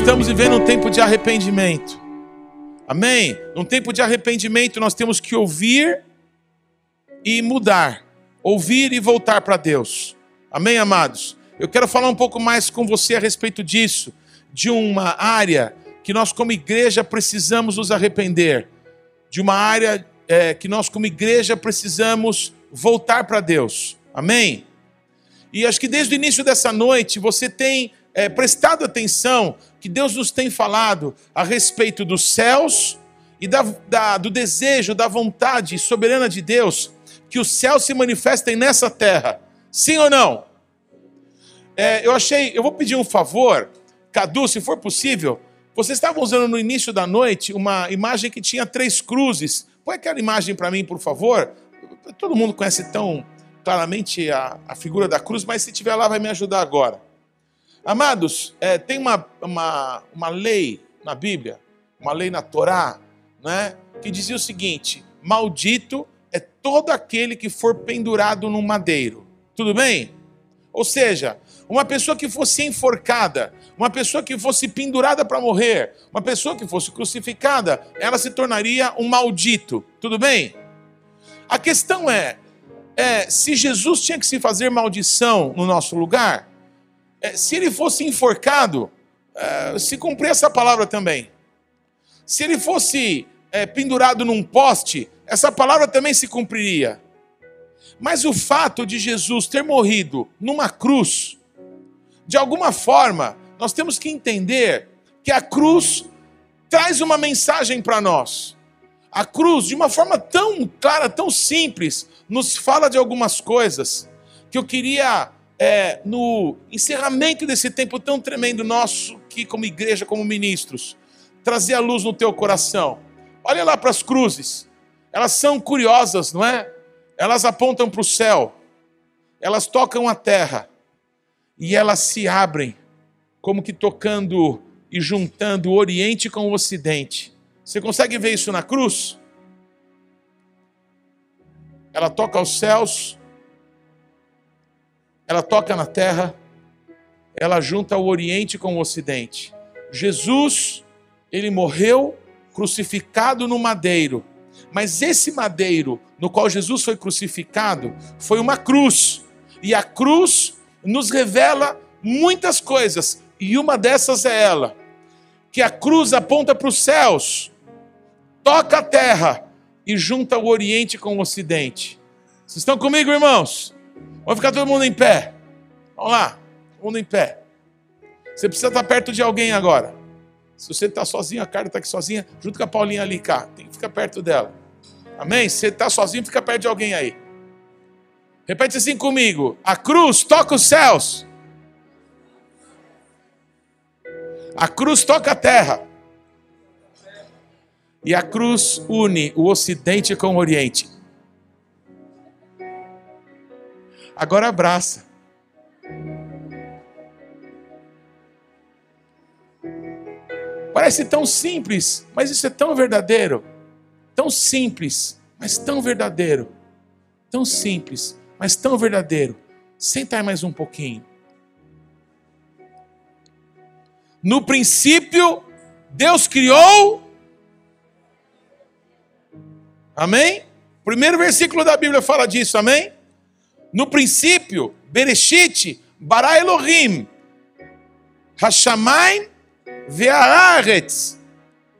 Estamos vivendo um tempo de arrependimento. Amém? Num tempo de arrependimento, nós temos que ouvir e mudar. Ouvir e voltar para Deus. Amém, amados? Eu quero falar um pouco mais com você a respeito disso, de uma área que nós, como igreja, precisamos nos arrepender, de uma área é, que nós, como igreja, precisamos voltar para Deus. Amém? E acho que desde o início dessa noite você tem é, prestado atenção que Deus nos tem falado a respeito dos céus e da, da, do desejo, da vontade soberana de Deus que os céus se manifestem nessa terra. Sim ou não? É, eu achei, eu vou pedir um favor, Cadu, se for possível. Vocês estavam usando no início da noite uma imagem que tinha três cruzes. Põe aquela imagem para mim, por favor. Todo mundo conhece tão claramente a, a figura da cruz, mas se tiver lá vai me ajudar agora. Amados, é, tem uma, uma, uma lei na Bíblia, uma lei na Torá, né, que dizia o seguinte: maldito é todo aquele que for pendurado num madeiro. Tudo bem? Ou seja, uma pessoa que fosse enforcada, uma pessoa que fosse pendurada para morrer, uma pessoa que fosse crucificada, ela se tornaria um maldito. Tudo bem? A questão é, é se Jesus tinha que se fazer maldição no nosso lugar, se ele fosse enforcado, é, se cumprir essa palavra também. Se ele fosse é, pendurado num poste, essa palavra também se cumpriria. Mas o fato de Jesus ter morrido numa cruz, de alguma forma, nós temos que entender que a cruz traz uma mensagem para nós. A cruz, de uma forma tão clara, tão simples, nos fala de algumas coisas que eu queria é, no encerramento desse tempo tão tremendo nosso, que como igreja, como ministros, trazer a luz no teu coração. Olha lá para as cruzes, elas são curiosas, não é? Elas apontam para o céu, elas tocam a terra e elas se abrem, como que tocando e juntando o Oriente com o Ocidente. Você consegue ver isso na cruz? Ela toca aos céus, ela toca na terra, ela junta o Oriente com o Ocidente. Jesus, ele morreu crucificado no madeiro, mas esse madeiro no qual Jesus foi crucificado foi uma cruz, e a cruz nos revela muitas coisas, e uma dessas é ela, que a cruz aponta para os céus, toca a terra e junta o Oriente com o Ocidente. Vocês estão comigo, irmãos? Vamos ficar todo mundo em pé. Vamos lá, todo mundo em pé. Você precisa estar perto de alguém agora. Se você está sozinho, a cara está aqui sozinha, junto com a Paulinha ali cá. Tem que ficar perto dela. Amém? Se você está sozinho, fica perto de alguém aí. Repete assim comigo: a cruz toca os céus. A cruz toca a terra. E a cruz une o Ocidente com o Oriente. Agora abraça. Parece tão simples, mas isso é tão verdadeiro. Tão simples, mas tão verdadeiro. Tão simples, mas tão verdadeiro. Senta aí mais um pouquinho. No princípio, Deus criou. Amém? Primeiro versículo da Bíblia fala disso, amém? No princípio, Bereshit, bara Elohim, Hashamayim ve'aretz.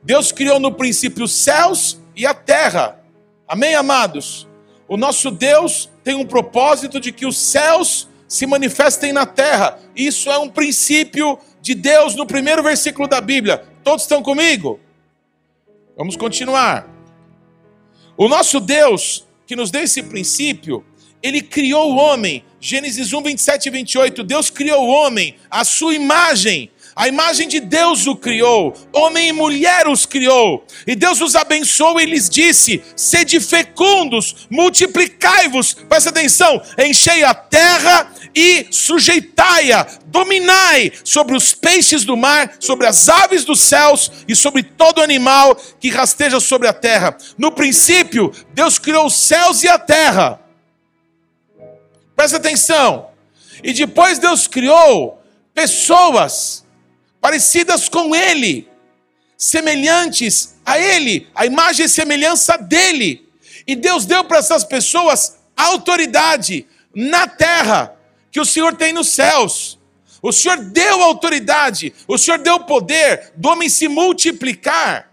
Deus criou no princípio os céus e a terra. Amém, amados? O nosso Deus tem um propósito de que os céus se manifestem na terra. Isso é um princípio de Deus no primeiro versículo da Bíblia. Todos estão comigo? Vamos continuar. O nosso Deus, que nos deu esse princípio, ele criou o homem. Gênesis 1, 27 e 28. Deus criou o homem, a sua imagem. A imagem de Deus o criou, homem e mulher os criou, e Deus os abençoou e lhes disse: sede fecundos, multiplicai-vos, presta atenção, enchei a terra e sujeitai-a, dominai sobre os peixes do mar, sobre as aves dos céus e sobre todo animal que rasteja sobre a terra. No princípio, Deus criou os céus e a terra. Presta atenção. E depois Deus criou pessoas parecidas com ele, semelhantes a ele, a imagem e semelhança dele. E Deus deu para essas pessoas autoridade na terra que o Senhor tem nos céus. O Senhor deu autoridade, o Senhor deu poder do homem se multiplicar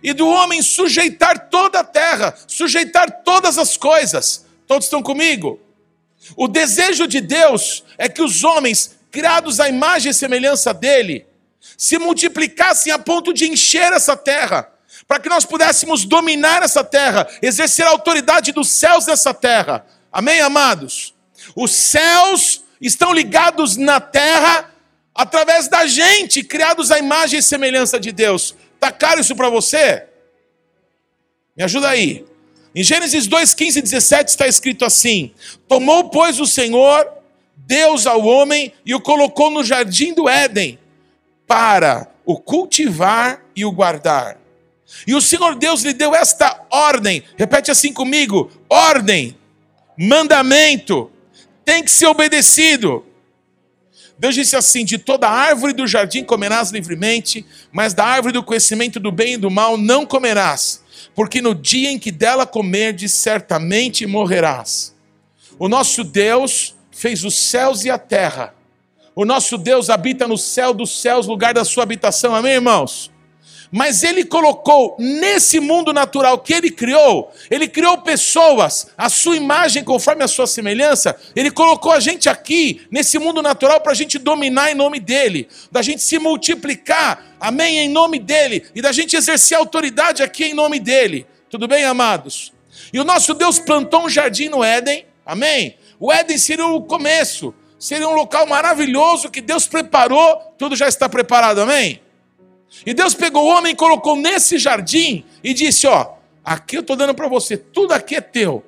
e do homem sujeitar toda a terra, sujeitar todas as coisas. Todos estão comigo? O desejo de Deus é que os homens, criados à imagem e semelhança dele, se multiplicassem a ponto de encher essa terra, para que nós pudéssemos dominar essa terra, exercer a autoridade dos céus nessa terra. Amém, amados? Os céus estão ligados na terra através da gente, criados à imagem e semelhança de Deus. Está caro isso para você? Me ajuda aí. Em Gênesis 2, 15 e 17 está escrito assim: Tomou, pois, o Senhor, Deus ao homem, e o colocou no jardim do Éden, para o cultivar e o guardar. E o Senhor Deus lhe deu esta ordem, repete assim comigo: ordem, mandamento, tem que ser obedecido. Deus disse assim: De toda árvore do jardim comerás livremente, mas da árvore do conhecimento do bem e do mal não comerás porque no dia em que dela comerdes, certamente morrerás. O nosso Deus fez os céus e a terra. O nosso Deus habita no céu dos céus, lugar da sua habitação. Amém, irmãos? Mas ele colocou nesse mundo natural que ele criou, ele criou pessoas, a sua imagem conforme a sua semelhança, ele colocou a gente aqui, nesse mundo natural, para a gente dominar em nome dele, da gente se multiplicar, amém, em nome dele, e da gente exercer autoridade aqui em nome dele. Tudo bem, amados? E o nosso Deus plantou um jardim no Éden, amém? O Éden seria o começo, seria um local maravilhoso que Deus preparou, tudo já está preparado, amém? E Deus pegou o homem e colocou nesse jardim e disse: Ó, aqui eu estou dando para você, tudo aqui é teu,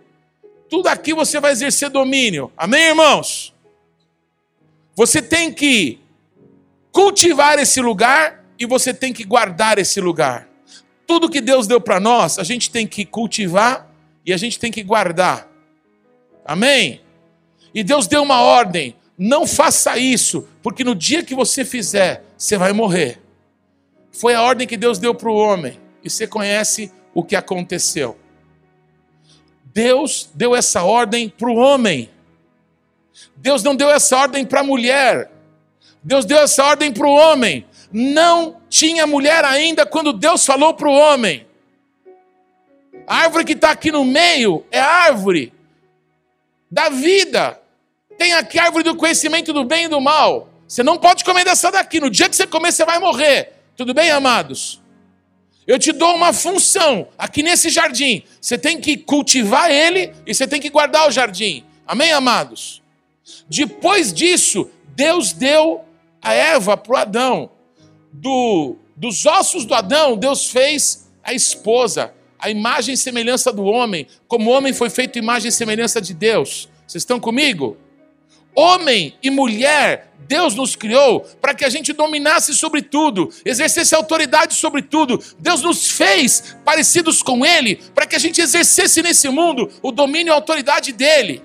tudo aqui você vai exercer domínio. Amém, irmãos? Você tem que cultivar esse lugar e você tem que guardar esse lugar. Tudo que Deus deu para nós, a gente tem que cultivar e a gente tem que guardar. Amém? E Deus deu uma ordem: não faça isso, porque no dia que você fizer, você vai morrer. Foi a ordem que Deus deu para o homem. E você conhece o que aconteceu. Deus deu essa ordem para o homem. Deus não deu essa ordem para a mulher. Deus deu essa ordem para o homem. Não tinha mulher ainda quando Deus falou para o homem. A árvore que está aqui no meio é árvore da vida. Tem aqui a árvore do conhecimento do bem e do mal. Você não pode comer dessa daqui. No dia que você comer, você vai morrer. Tudo bem, amados? Eu te dou uma função aqui nesse jardim. Você tem que cultivar ele e você tem que guardar o jardim. Amém, amados? Depois disso, Deus deu a Eva para o Adão. Do, dos ossos do Adão, Deus fez a esposa, a imagem e semelhança do homem. Como o homem foi feito imagem e semelhança de Deus. Vocês estão comigo? Homem e mulher, Deus nos criou para que a gente dominasse sobre tudo, exercesse autoridade sobre tudo. Deus nos fez parecidos com Ele para que a gente exercesse nesse mundo o domínio e a autoridade dele.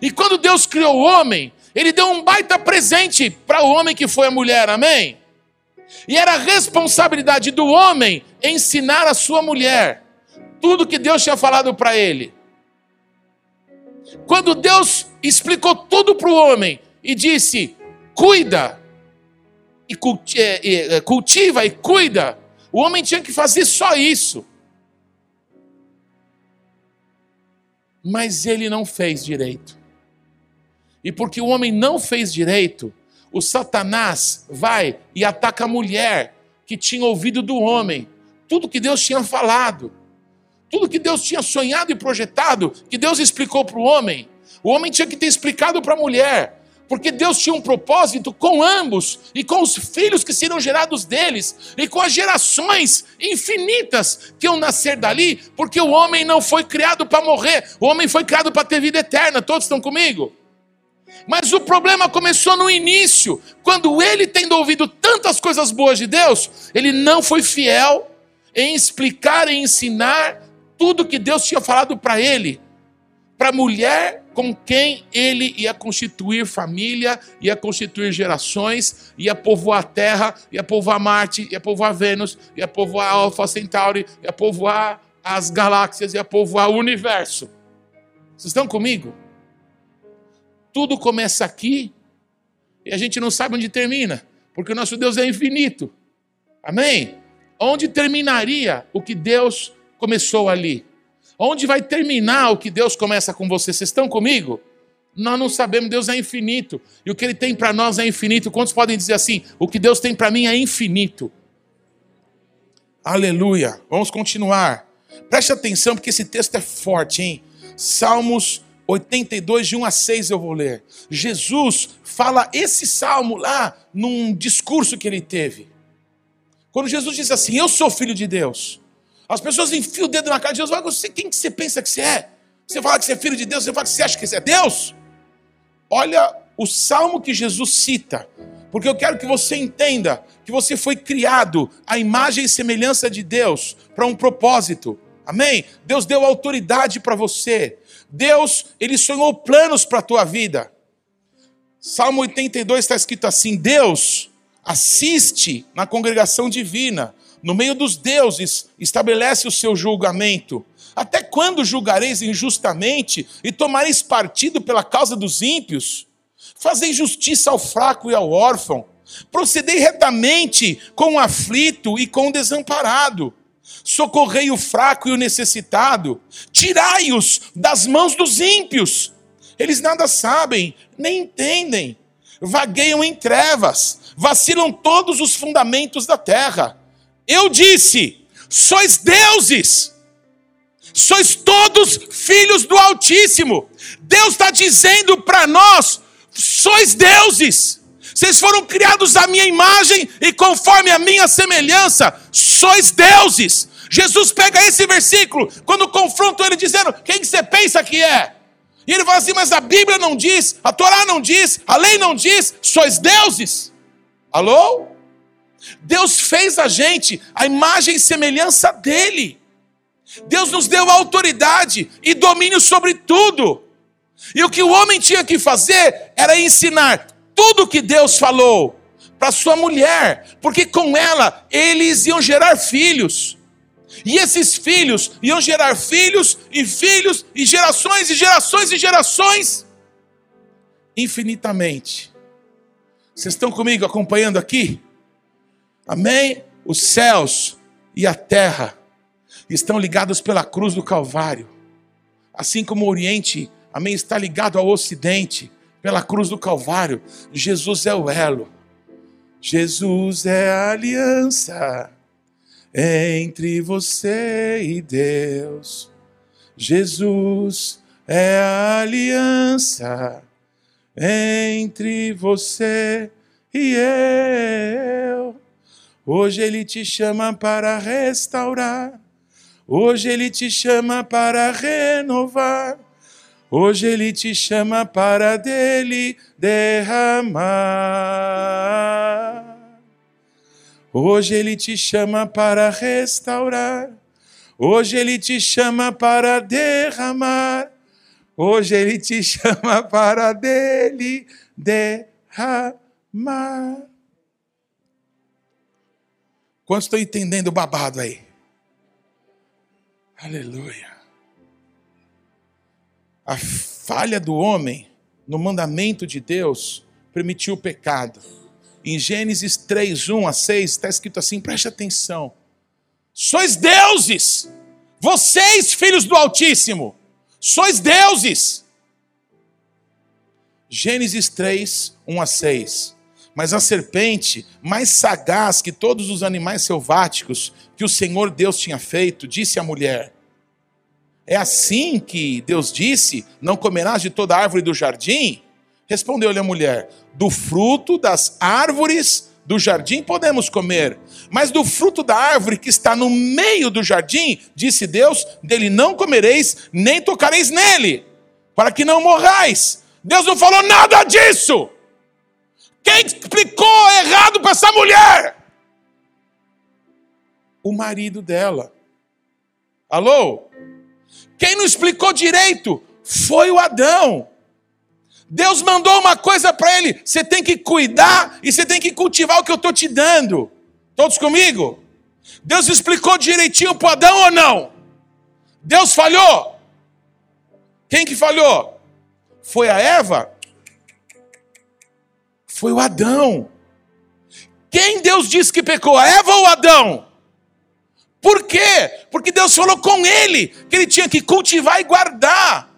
E quando Deus criou o homem, Ele deu um baita presente para o homem que foi a mulher, amém? E era responsabilidade do homem ensinar a sua mulher tudo que Deus tinha falado para ele. Quando Deus explicou tudo para o homem e disse: cuida, e é, é, cultiva e cuida, o homem tinha que fazer só isso. Mas ele não fez direito. E porque o homem não fez direito, o Satanás vai e ataca a mulher que tinha ouvido do homem tudo que Deus tinha falado, tudo que Deus tinha sonhado e projetado, que Deus explicou para o homem. O homem tinha que ter explicado para a mulher, porque Deus tinha um propósito com ambos e com os filhos que seriam gerados deles e com as gerações infinitas que iam nascer dali, porque o homem não foi criado para morrer, o homem foi criado para ter vida eterna. Todos estão comigo? Mas o problema começou no início, quando ele, tendo ouvido tantas coisas boas de Deus, ele não foi fiel em explicar e ensinar tudo que Deus tinha falado para ele para a mulher com quem ele ia constituir família, ia constituir gerações, ia povoar a Terra, ia povoar Marte, ia povoar Vênus, ia povoar Alpha Centauri, ia povoar as galáxias, ia povoar o universo. Vocês estão comigo? Tudo começa aqui e a gente não sabe onde termina, porque o nosso Deus é infinito. Amém? Onde terminaria o que Deus começou ali? Onde vai terminar o que Deus começa com você? Vocês estão comigo? Nós não sabemos, Deus é infinito. E o que Ele tem para nós é infinito. Quantos podem dizer assim? O que Deus tem para mim é infinito. Aleluia. Vamos continuar. Preste atenção, porque esse texto é forte, hein? Salmos 82, de 1 a 6 eu vou ler. Jesus fala esse salmo lá num discurso que ele teve. Quando Jesus diz assim: Eu sou filho de Deus. As pessoas enfiam o dedo na cara de Jesus. Você, quem que você pensa que você é? Você fala que você é filho de Deus, você fala que você acha que você é Deus? Olha o salmo que Jesus cita, porque eu quero que você entenda que você foi criado à imagem e semelhança de Deus para um propósito. Amém? Deus deu autoridade para você. Deus, ele sonhou planos para a tua vida. Salmo 82 está escrito assim: Deus assiste na congregação divina, no meio dos deuses, estabelece o seu julgamento. Até quando julgareis injustamente e tomareis partido pela causa dos ímpios? Fazei justiça ao fraco e ao órfão. Procedei retamente com o aflito e com o desamparado socorrei o fraco e o necessitado, tirai-os das mãos dos ímpios. Eles nada sabem, nem entendem, vagueiam em trevas, vacilam todos os fundamentos da terra. Eu disse: sois deuses, sois todos filhos do Altíssimo. Deus está dizendo para nós: sois deuses. Vocês foram criados à minha imagem e conforme a minha semelhança, sois deuses. Jesus pega esse versículo, quando confronta ele dizendo: Quem você pensa que é? E ele fala assim: Mas a Bíblia não diz, a Torá não diz, a lei não diz, sois deuses. Alô? Deus fez a gente a imagem e semelhança dele. Deus nos deu autoridade e domínio sobre tudo. E o que o homem tinha que fazer era ensinar tudo que Deus falou para sua mulher, porque com ela eles iam gerar filhos. E esses filhos iam gerar filhos e filhos e gerações e gerações e gerações infinitamente. Vocês estão comigo acompanhando aqui? Amém? Os céus e a terra estão ligados pela cruz do Calvário. Assim como o Oriente, amém, está ligado ao Ocidente pela cruz do Calvário. Jesus é o elo. Jesus é a aliança entre você e Deus. Jesus é a aliança entre você e eu. Hoje Ele te chama para restaurar, hoje Ele te chama para renovar. Hoje Ele te chama para dele derramar. Hoje Ele te chama para restaurar. Hoje Ele te chama para derramar. Hoje Ele te chama para dele derramar. Quantos estão entendendo o babado aí? Aleluia a falha do homem no mandamento de Deus permitiu o pecado. Em Gênesis 3, 1 a 6, está escrito assim: preste atenção. Sois deuses, vocês, filhos do Altíssimo, sois deuses. Gênesis 3, 1 a 6. Mas a serpente, mais sagaz que todos os animais selváticos que o Senhor Deus tinha feito, disse à mulher: é assim que Deus disse: Não comerás de toda árvore do jardim? Respondeu-lhe a mulher: Do fruto das árvores do jardim podemos comer, mas do fruto da árvore que está no meio do jardim, disse Deus: Dele não comereis, nem tocareis nele, para que não morrais. Deus não falou nada disso. Quem explicou errado para essa mulher? O marido dela. Alô? Quem não explicou direito foi o Adão. Deus mandou uma coisa para ele: você tem que cuidar e você tem que cultivar o que eu estou te dando. Todos comigo? Deus explicou direitinho para Adão ou não? Deus falhou? Quem que falhou? Foi a Eva? Foi o Adão. Quem Deus disse que pecou? Eva ou Adão? Por quê? Porque Deus falou com ele que ele tinha que cultivar e guardar.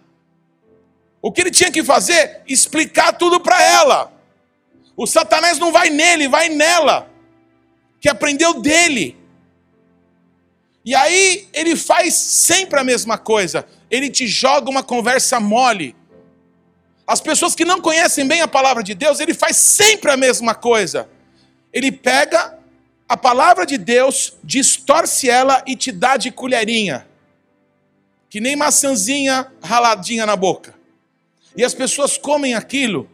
O que ele tinha que fazer? Explicar tudo para ela. O Satanás não vai nele, vai nela, que aprendeu dele. E aí ele faz sempre a mesma coisa. Ele te joga uma conversa mole. As pessoas que não conhecem bem a palavra de Deus, ele faz sempre a mesma coisa. Ele pega a palavra de Deus, distorce ela e te dá de colherinha. Que nem maçãzinha raladinha na boca. E as pessoas comem aquilo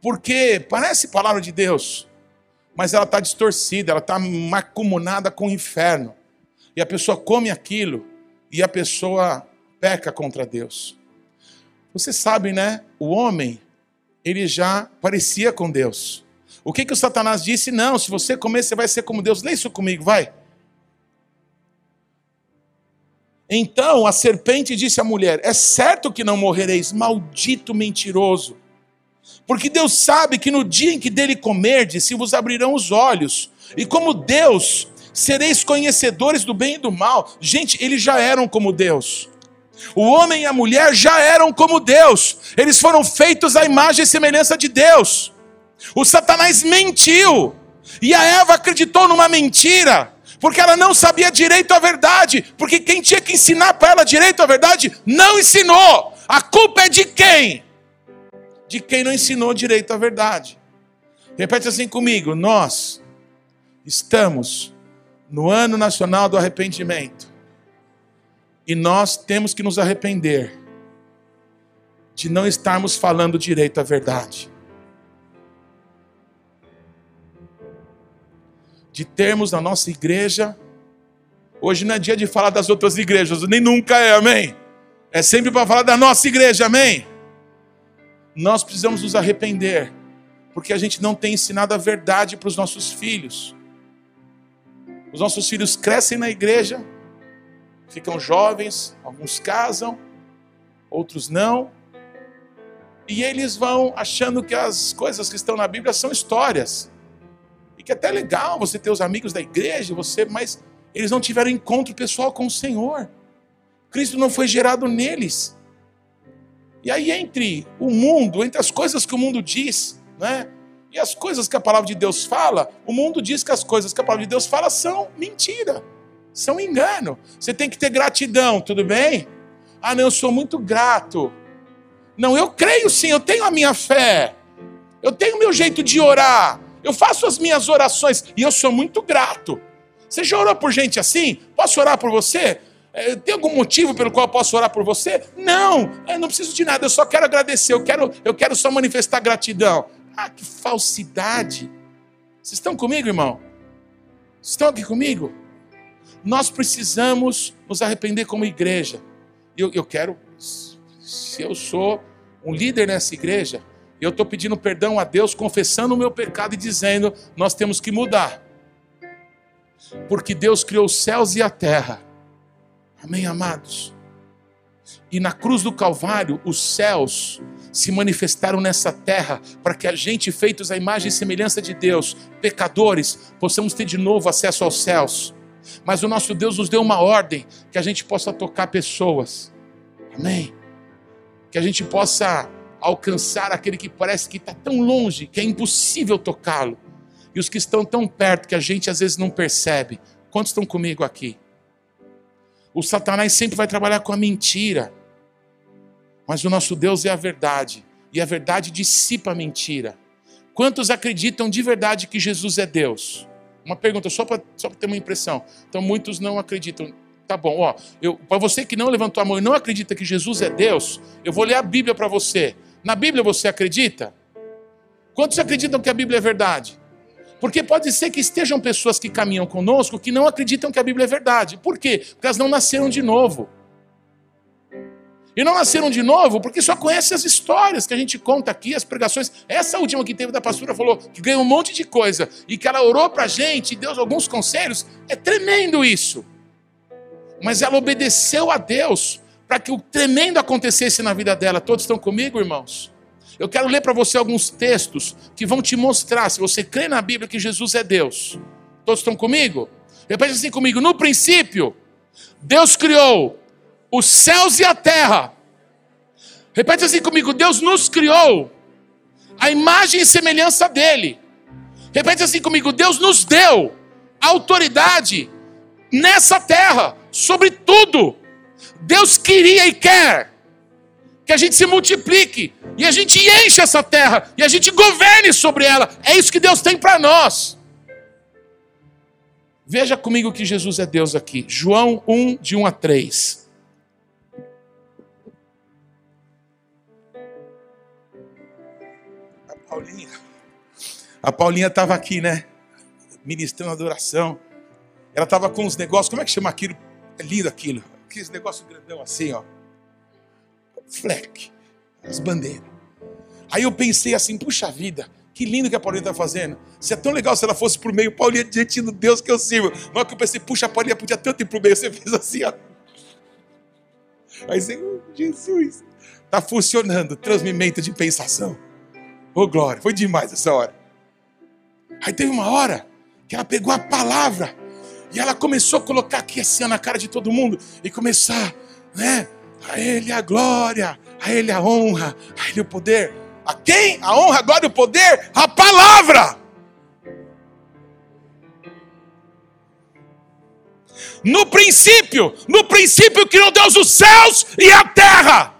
porque parece palavra de Deus, mas ela está distorcida, ela está macumunada com o inferno. E a pessoa come aquilo e a pessoa peca contra Deus. Você sabe, né? O homem, ele já parecia com Deus. O que, que o Satanás disse? Não, se você comer, você vai ser como Deus. Lê isso comigo, vai. Então a serpente disse à mulher: É certo que não morrereis, maldito mentiroso. Porque Deus sabe que no dia em que dele comerdes, se vos abrirão os olhos. E como Deus, sereis conhecedores do bem e do mal. Gente, eles já eram como Deus. O homem e a mulher já eram como Deus. Eles foram feitos à imagem e semelhança de Deus. O Satanás mentiu. E a Eva acreditou numa mentira. Porque ela não sabia direito a verdade. Porque quem tinha que ensinar para ela direito a verdade não ensinou. A culpa é de quem? De quem não ensinou direito a verdade. Repete assim comigo: nós estamos no ano nacional do arrependimento. E nós temos que nos arrepender de não estarmos falando direito a verdade. De termos na nossa igreja, hoje não é dia de falar das outras igrejas, nem nunca é, amém? É sempre para falar da nossa igreja, amém? Nós precisamos nos arrepender, porque a gente não tem ensinado a verdade para os nossos filhos. Os nossos filhos crescem na igreja, ficam jovens, alguns casam, outros não. E eles vão achando que as coisas que estão na Bíblia são histórias. E que é até legal você ter os amigos da igreja, você, mas eles não tiveram encontro pessoal com o Senhor. Cristo não foi gerado neles. E aí entre o mundo, entre as coisas que o mundo diz, né? E as coisas que a palavra de Deus fala, o mundo diz que as coisas que a palavra de Deus fala são mentira, são engano. Você tem que ter gratidão, tudo bem? Ah, não, eu sou muito grato. Não, eu creio sim, eu tenho a minha fé. Eu tenho o meu jeito de orar. Eu faço as minhas orações e eu sou muito grato. Você já orou por gente assim? Posso orar por você? É, tem algum motivo pelo qual eu posso orar por você? Não, eu não preciso de nada, eu só quero agradecer, eu quero, eu quero só manifestar gratidão. Ah, que falsidade! Vocês estão comigo, irmão? Vocês estão aqui comigo? Nós precisamos nos arrepender como igreja. Eu, eu quero, se eu sou um líder nessa igreja, eu estou pedindo perdão a Deus, confessando o meu pecado e dizendo: nós temos que mudar. Porque Deus criou os céus e a terra. Amém, amados? E na cruz do Calvário, os céus se manifestaram nessa terra para que a gente, feitos à imagem e semelhança de Deus, pecadores, possamos ter de novo acesso aos céus. Mas o nosso Deus nos deu uma ordem que a gente possa tocar pessoas. Amém? Que a gente possa alcançar aquele que parece que está tão longe, que é impossível tocá-lo. E os que estão tão perto que a gente às vezes não percebe. Quantos estão comigo aqui? O Satanás sempre vai trabalhar com a mentira. Mas o nosso Deus é a verdade, e a verdade dissipa a mentira. Quantos acreditam de verdade que Jesus é Deus? Uma pergunta só para só ter uma impressão. Então muitos não acreditam. Tá bom, ó. Para você que não levantou a mão e não acredita que Jesus é Deus, eu vou ler a Bíblia para você. Na Bíblia você acredita? Quantos acreditam que a Bíblia é verdade? Porque pode ser que estejam pessoas que caminham conosco que não acreditam que a Bíblia é verdade. Por quê? Porque elas não nasceram de novo. E não nasceram de novo porque só conhecem as histórias que a gente conta aqui, as pregações. Essa última que teve da pastora falou que ganhou um monte de coisa e que ela orou para a gente e deu alguns conselhos. É tremendo isso. Mas ela obedeceu a Deus para que o tremendo acontecesse na vida dela. Todos estão comigo, irmãos? Eu quero ler para você alguns textos que vão te mostrar, se você crê na Bíblia, que Jesus é Deus. Todos estão comigo? Repete assim comigo: no princípio, Deus criou os céus e a terra. Repete assim comigo: Deus nos criou a imagem e semelhança dele. Repete assim comigo: Deus nos deu autoridade nessa terra sobre tudo. Deus queria e quer que a gente se multiplique e a gente enche essa terra e a gente governe sobre ela. É isso que Deus tem para nós. Veja comigo que Jesus é Deus aqui. João 1, de 1 a 3. Paulinha. A Paulinha estava aqui, né? Ministrando adoração. Ela estava com uns negócios, como é que chama aquilo? É lindo aquilo. Aqueles negócios grandão assim, ó. Fleck. As bandeiras. Aí eu pensei assim, puxa vida, que lindo que a Paulinha está fazendo. Se é tão legal se ela fosse pro meio, Paulinha diante do Deus que eu sirvo. Hora que eu pensei, puxa, a Paulinha podia tanto ir pro meio, você fez assim, ó. Aí você, oh, Jesus, está funcionando, transmimento de pensação. Ô oh, glória, foi demais essa hora. Aí teve uma hora que ela pegou a palavra e ela começou a colocar aqui assim na cara de todo mundo e começar, né? A Ele a glória, a Ele a honra, a Ele o poder. A quem? A honra, a glória e o poder? A palavra. No princípio, no princípio criou Deus os céus e a terra.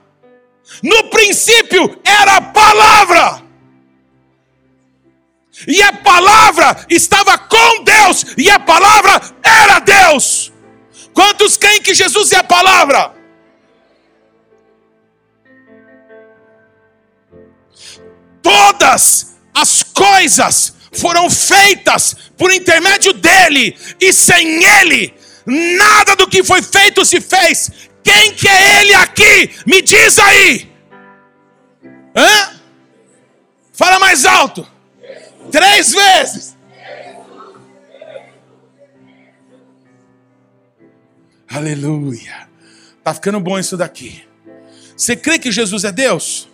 No princípio era a palavra. E a palavra estava com Deus, e a palavra era Deus. Quantos creem que Jesus é a palavra? Todas as coisas foram feitas por intermédio dele, e sem ele, nada do que foi feito se fez. Quem que é ele aqui? Me diz aí. Hã? Fala mais alto. Três vezes. Aleluia. Tá ficando bom isso daqui. Você crê que Jesus é Deus?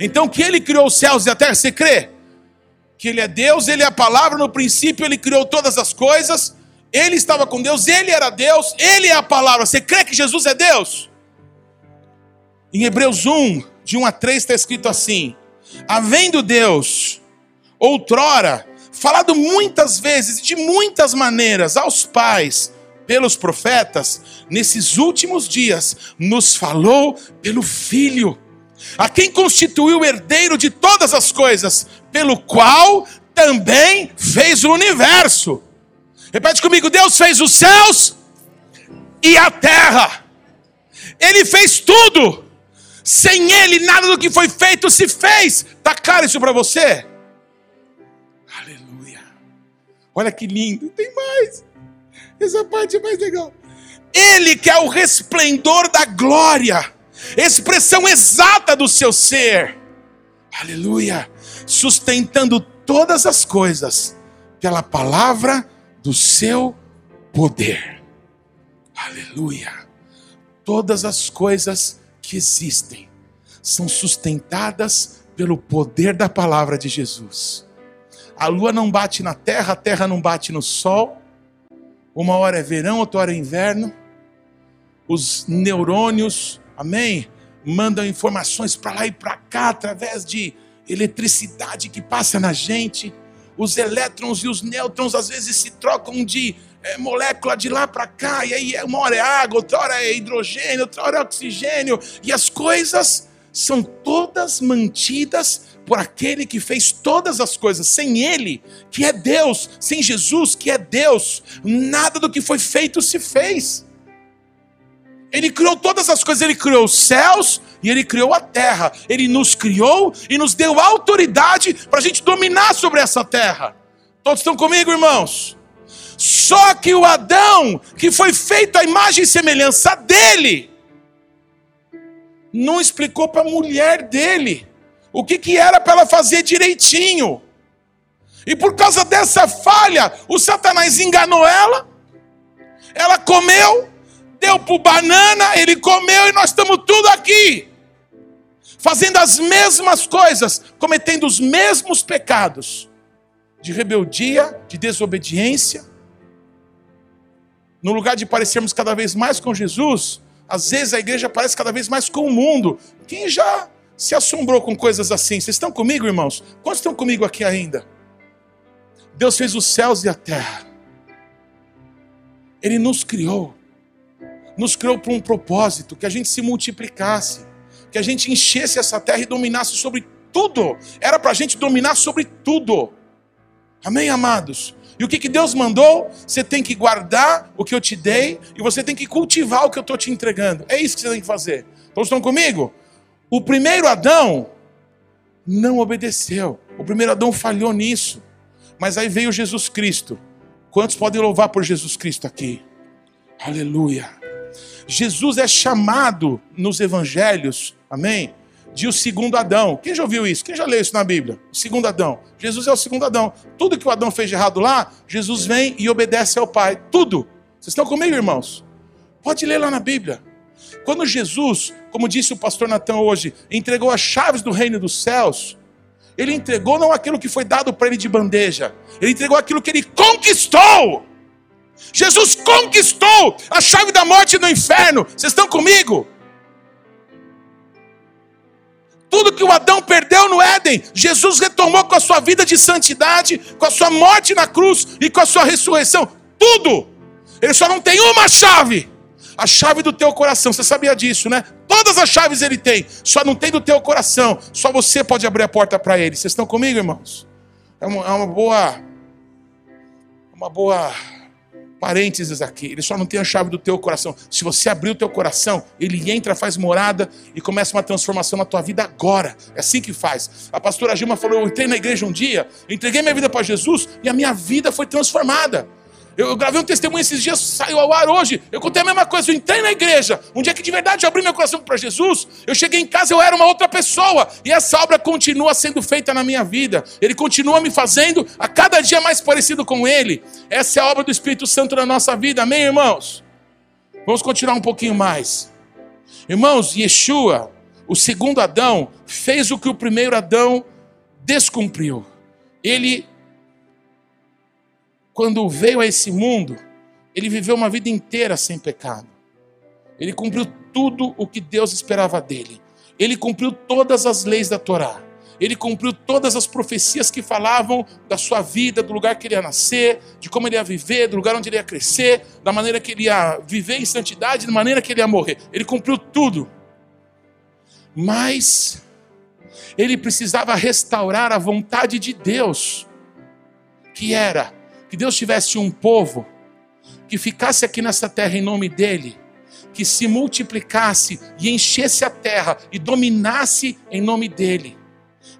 Então que ele criou os céus e a terra, você crê? Que ele é Deus, ele é a palavra, no princípio ele criou todas as coisas, ele estava com Deus, ele era Deus, ele é a palavra. Você crê que Jesus é Deus? Em Hebreus 1, de 1 a 3 está escrito assim: Havendo Deus outrora, falado muitas vezes, de muitas maneiras, aos pais, pelos profetas, nesses últimos dias, nos falou pelo Filho, a quem constituiu o herdeiro de todas as coisas, pelo qual também fez o universo. Repete comigo: Deus fez os céus e a terra, Ele fez tudo. Sem Ele, nada do que foi feito se fez. Está claro isso para você? Olha que lindo, tem mais. Essa parte é mais legal. Ele que é o resplendor da glória, expressão exata do seu ser. Aleluia. Sustentando todas as coisas pela palavra do seu poder. Aleluia. Todas as coisas que existem são sustentadas pelo poder da palavra de Jesus. A lua não bate na terra, a terra não bate no sol. Uma hora é verão, outra hora é inverno. Os neurônios, amém? Mandam informações para lá e para cá através de eletricidade que passa na gente. Os elétrons e os nêutrons às vezes se trocam de é, molécula de lá para cá, e aí uma hora é água, outra hora é hidrogênio, outra hora é oxigênio, e as coisas são todas mantidas por aquele que fez todas as coisas. Sem Ele, que é Deus, sem Jesus, que é Deus, nada do que foi feito se fez. Ele criou todas as coisas, ele criou os céus e ele criou a terra. Ele nos criou e nos deu autoridade para a gente dominar sobre essa terra. Todos estão comigo, irmãos? Só que o Adão, que foi feito à imagem e semelhança dele, não explicou para a mulher dele o que, que era para ela fazer direitinho. E por causa dessa falha, o Satanás enganou ela, ela comeu, deu para banana, ele comeu e nós estamos tudo aqui, fazendo as mesmas coisas, cometendo os mesmos pecados de rebeldia, de desobediência. No lugar de parecermos cada vez mais com Jesus, às vezes a igreja parece cada vez mais com o mundo. Quem já se assombrou com coisas assim? Vocês estão comigo, irmãos? Quantos estão comigo aqui ainda? Deus fez os céus e a terra. Ele nos criou. Nos criou para um propósito, que a gente se multiplicasse, que a gente enchesse essa terra e dominasse sobre tudo. Era para a gente dominar sobre tudo. Amém, amados? E o que, que Deus mandou? Você tem que guardar o que eu te dei e você tem que cultivar o que eu estou te entregando. É isso que você tem que fazer. Todos estão comigo? O primeiro Adão não obedeceu. O primeiro Adão falhou nisso. Mas aí veio Jesus Cristo. Quantos podem louvar por Jesus Cristo aqui? Aleluia. Jesus é chamado nos evangelhos, amém? De o segundo Adão. Quem já ouviu isso? Quem já leu isso na Bíblia? O segundo Adão. Jesus é o segundo Adão. Tudo que o Adão fez de errado lá, Jesus vem e obedece ao Pai. Tudo. Vocês estão comigo, irmãos? Pode ler lá na Bíblia. Quando Jesus, como disse o pastor Natan hoje, entregou as chaves do reino dos céus, ele entregou não aquilo que foi dado para ele de bandeja, ele entregou aquilo que ele conquistou. Jesus conquistou a chave da morte e do inferno. Vocês estão comigo? Tudo que o Adão perdeu no Éden, Jesus retomou com a sua vida de santidade, com a sua morte na cruz e com a sua ressurreição. Tudo. Ele só não tem uma chave a chave do teu coração. Você sabia disso, né? Todas as chaves ele tem, só não tem do teu coração. Só você pode abrir a porta para ele. Vocês estão comigo, irmãos? É uma, é uma boa. Uma boa parênteses aqui. Ele só não tem a chave do teu coração. Se você abrir o teu coração, ele entra, faz morada e começa uma transformação na tua vida agora. É assim que faz. A pastora Gilma falou: Eu entrei na igreja um dia, entreguei minha vida para Jesus e a minha vida foi transformada. Eu, gravei um testemunho esses dias, saiu ao ar hoje. Eu contei a mesma coisa. Eu entrei na igreja. Um dia que de verdade eu abri meu coração para Jesus. Eu cheguei em casa, eu era uma outra pessoa. E essa obra continua sendo feita na minha vida. Ele continua me fazendo a cada dia mais parecido com Ele. Essa é a obra do Espírito Santo na nossa vida. Amém, irmãos? Vamos continuar um pouquinho mais. Irmãos, Yeshua, o segundo Adão, fez o que o primeiro Adão descumpriu. Ele quando veio a esse mundo, ele viveu uma vida inteira sem pecado. Ele cumpriu tudo o que Deus esperava dele. Ele cumpriu todas as leis da Torá. Ele cumpriu todas as profecias que falavam da sua vida, do lugar que ele ia nascer, de como ele ia viver, do lugar onde ele ia crescer, da maneira que ele ia viver em santidade, da maneira que ele ia morrer. Ele cumpriu tudo. Mas ele precisava restaurar a vontade de Deus, que era que Deus tivesse um povo que ficasse aqui nessa terra em nome dele, que se multiplicasse e enchesse a terra e dominasse em nome dele.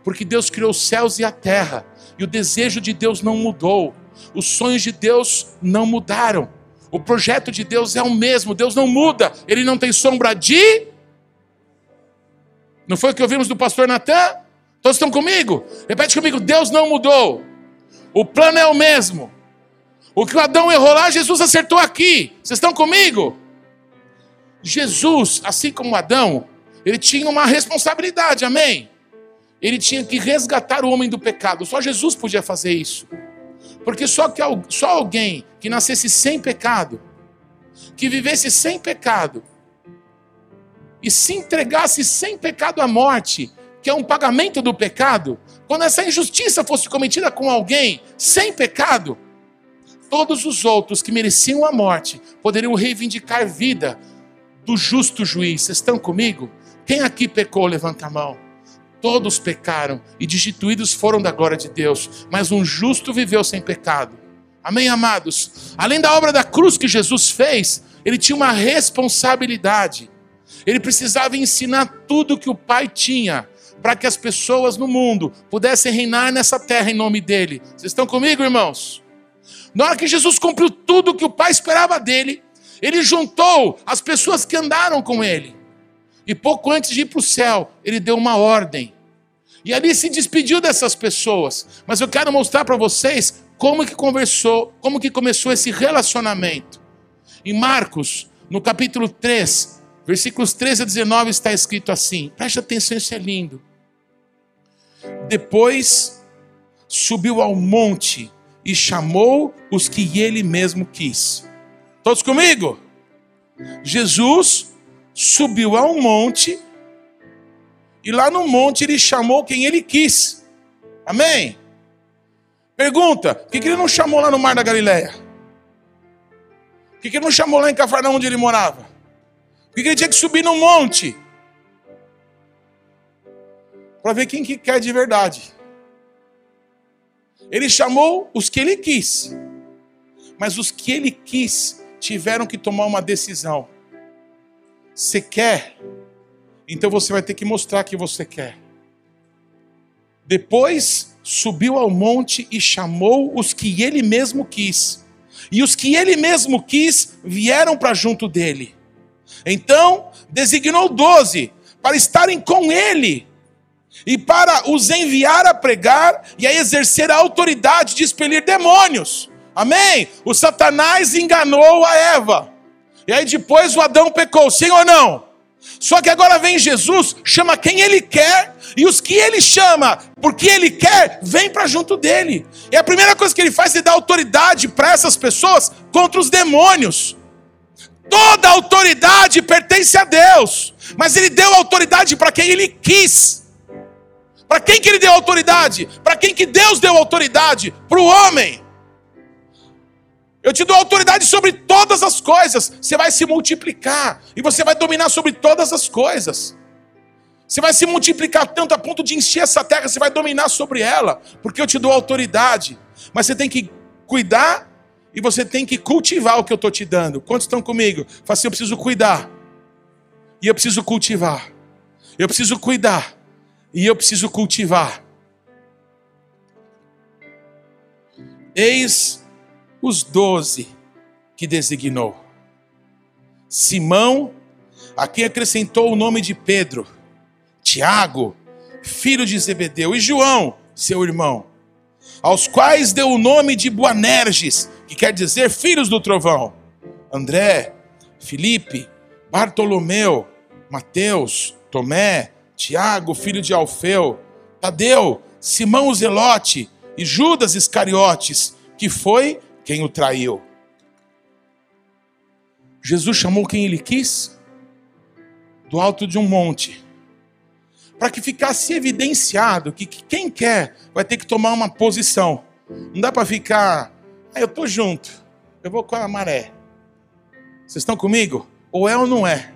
Porque Deus criou os céus e a terra, e o desejo de Deus não mudou, os sonhos de Deus não mudaram. O projeto de Deus é o mesmo, Deus não muda, ele não tem sombra de. Não foi o que ouvimos do pastor Natan? Todos estão comigo? Repete comigo: Deus não mudou, o plano é o mesmo, o que o Adão errou lá, Jesus acertou aqui. Vocês estão comigo? Jesus, assim como Adão, ele tinha uma responsabilidade, amém? Ele tinha que resgatar o homem do pecado. Só Jesus podia fazer isso. Porque só, que, só alguém que nascesse sem pecado, que vivesse sem pecado, e se entregasse sem pecado à morte, que é um pagamento do pecado, quando essa injustiça fosse cometida com alguém sem pecado, todos os outros que mereciam a morte poderiam reivindicar vida do justo juiz. Vocês estão comigo? Quem aqui pecou? Levanta a mão. Todos pecaram e destituídos foram da glória de Deus, mas um justo viveu sem pecado. Amém, amados? Além da obra da cruz que Jesus fez, ele tinha uma responsabilidade. Ele precisava ensinar tudo que o Pai tinha para que as pessoas no mundo pudessem reinar nessa terra em nome dele. Vocês estão comigo, irmãos? Na hora que Jesus cumpriu tudo que o Pai esperava dele, ele juntou as pessoas que andaram com ele. E pouco antes de ir para o céu, ele deu uma ordem. E ali se despediu dessas pessoas. Mas eu quero mostrar para vocês como que conversou, como que começou esse relacionamento. Em Marcos, no capítulo 3, versículos 13 a 19 está escrito assim. Preste atenção, isso é lindo. Depois subiu ao monte e chamou os que ele mesmo quis. Todos comigo? Jesus subiu a um monte e lá no monte ele chamou quem ele quis. Amém? Pergunta: por que, ele não chamou lá no Mar da Galileia? Por que, ele não chamou lá em Cafarnaum onde ele morava? Por que, que ele tinha que subir no monte? Para ver quem que quer de verdade. Ele chamou os que ele quis, mas os que ele quis tiveram que tomar uma decisão. Você quer? Então você vai ter que mostrar que você quer. Depois subiu ao monte e chamou os que ele mesmo quis. E os que ele mesmo quis vieram para junto dele. Então designou doze para estarem com ele e para os enviar a pregar e a exercer a autoridade de expelir demônios. Amém? O Satanás enganou a Eva. E aí depois o Adão pecou, sim ou não? Só que agora vem Jesus, chama quem ele quer, e os que ele chama, porque ele quer, vem para junto dele. E a primeira coisa que ele faz é dar autoridade para essas pessoas contra os demônios. Toda autoridade pertence a Deus, mas ele deu autoridade para quem ele quis. Para quem que ele deu autoridade? Para quem que Deus deu autoridade? Para o homem. Eu te dou autoridade sobre todas as coisas. Você vai se multiplicar e você vai dominar sobre todas as coisas. Você vai se multiplicar tanto a ponto de encher essa terra, você vai dominar sobre ela, porque eu te dou autoridade. Mas você tem que cuidar e você tem que cultivar o que eu estou te dando. Quantos estão comigo? Fala assim: eu preciso cuidar e eu preciso cultivar. Eu preciso cuidar e eu preciso cultivar. Eis os doze que designou. Simão, a quem acrescentou o nome de Pedro, Tiago, filho de Zebedeu, e João, seu irmão, aos quais deu o nome de Boanerges, que quer dizer filhos do trovão. André, Felipe, Bartolomeu, Mateus, Tomé, Tiago, filho de Alfeu, Tadeu, Simão o Zelote e Judas Iscariotes, que foi quem o traiu. Jesus chamou quem ele quis do alto de um monte, para que ficasse evidenciado que quem quer vai ter que tomar uma posição. Não dá para ficar, ah, eu estou junto, eu vou com a maré. Vocês estão comigo? Ou é ou não é?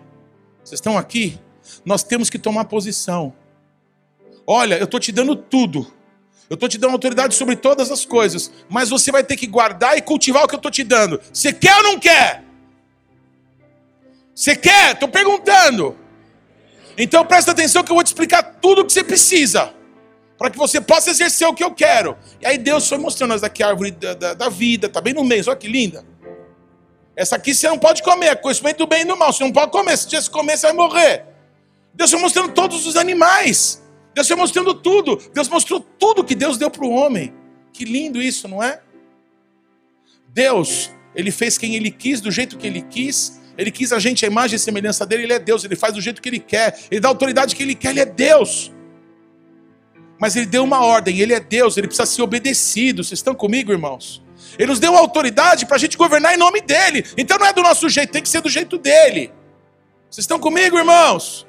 Vocês estão aqui? Nós temos que tomar posição. Olha, eu estou te dando tudo. Eu estou te dando autoridade sobre todas as coisas, mas você vai ter que guardar e cultivar o que eu estou te dando. Você quer ou não quer? Você quer? Estou perguntando. Então presta atenção que eu vou te explicar tudo o que você precisa. Para que você possa exercer o que eu quero. E aí Deus foi mostrando essa aqui a árvore da, da, da vida, está bem no meio, olha que linda. Essa aqui você não pode comer, é conhecimento do bem e do mal. Você não pode comer, se você comer, você vai morrer. Deus foi mostrando todos os animais. Deus foi mostrando tudo. Deus mostrou tudo que Deus deu para o homem. Que lindo isso, não é? Deus, Ele fez quem Ele quis, do jeito que Ele quis. Ele quis a gente, a imagem e semelhança dele. Ele é Deus, Ele faz do jeito que Ele quer. Ele dá a autoridade que Ele quer, Ele é Deus. Mas Ele deu uma ordem, Ele é Deus, Ele precisa ser obedecido. Vocês estão comigo, irmãos? Ele nos deu autoridade para a gente governar em nome dEle. Então não é do nosso jeito, tem que ser do jeito dEle. Vocês estão comigo, irmãos?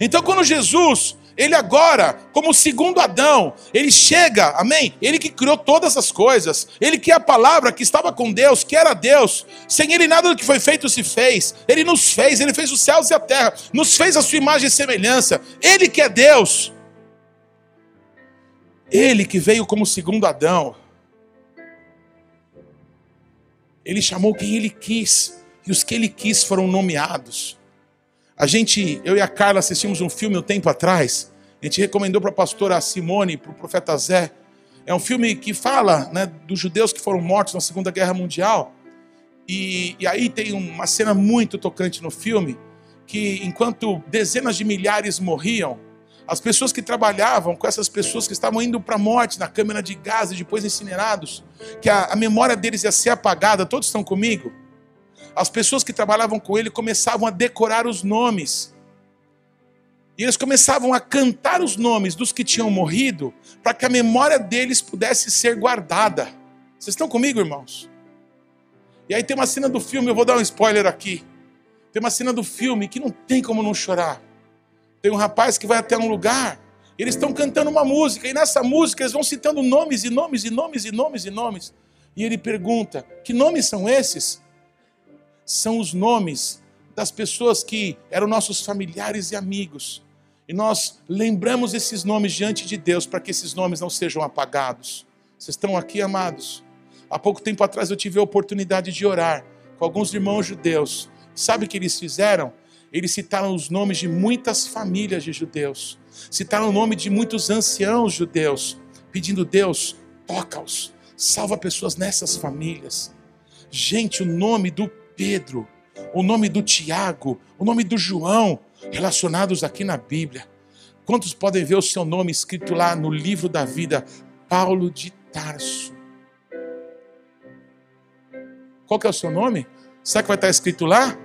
Então quando Jesus ele agora, como o segundo Adão, ele chega, amém? Ele que criou todas as coisas, ele que é a palavra que estava com Deus, que era Deus, sem ele nada do que foi feito se fez, ele nos fez, ele fez os céus e a terra, nos fez a sua imagem e semelhança, ele que é Deus, ele que veio como segundo Adão, ele chamou quem ele quis, e os que ele quis foram nomeados. A gente, eu e a Carla assistimos um filme um tempo atrás. A gente recomendou para a pastora Simone, para o profeta Zé. É um filme que fala né, dos judeus que foram mortos na Segunda Guerra Mundial. E, e aí tem uma cena muito tocante no filme, que enquanto dezenas de milhares morriam, as pessoas que trabalhavam com essas pessoas que estavam indo para a morte na câmara de gás e depois incinerados, que a, a memória deles ia ser apagada, todos estão comigo? As pessoas que trabalhavam com ele começavam a decorar os nomes. E eles começavam a cantar os nomes dos que tinham morrido, para que a memória deles pudesse ser guardada. Vocês estão comigo, irmãos? E aí tem uma cena do filme, eu vou dar um spoiler aqui. Tem uma cena do filme que não tem como não chorar. Tem um rapaz que vai até um lugar, eles estão cantando uma música, e nessa música eles vão citando nomes e nomes e nomes e nomes e nomes. E ele pergunta: Que nomes são esses? São os nomes das pessoas que eram nossos familiares e amigos. E nós lembramos esses nomes diante de Deus para que esses nomes não sejam apagados. Vocês estão aqui, amados? Há pouco tempo atrás eu tive a oportunidade de orar com alguns irmãos judeus. Sabe o que eles fizeram? Eles citaram os nomes de muitas famílias de judeus, citaram o nome de muitos anciãos judeus, pedindo: Deus, toca-os, salva pessoas nessas famílias. Gente, o nome do Pedro, o nome do Tiago, o nome do João, relacionados aqui na Bíblia. Quantos podem ver o seu nome escrito lá no livro da vida? Paulo de Tarso. Qual que é o seu nome? Sabe que vai estar escrito lá?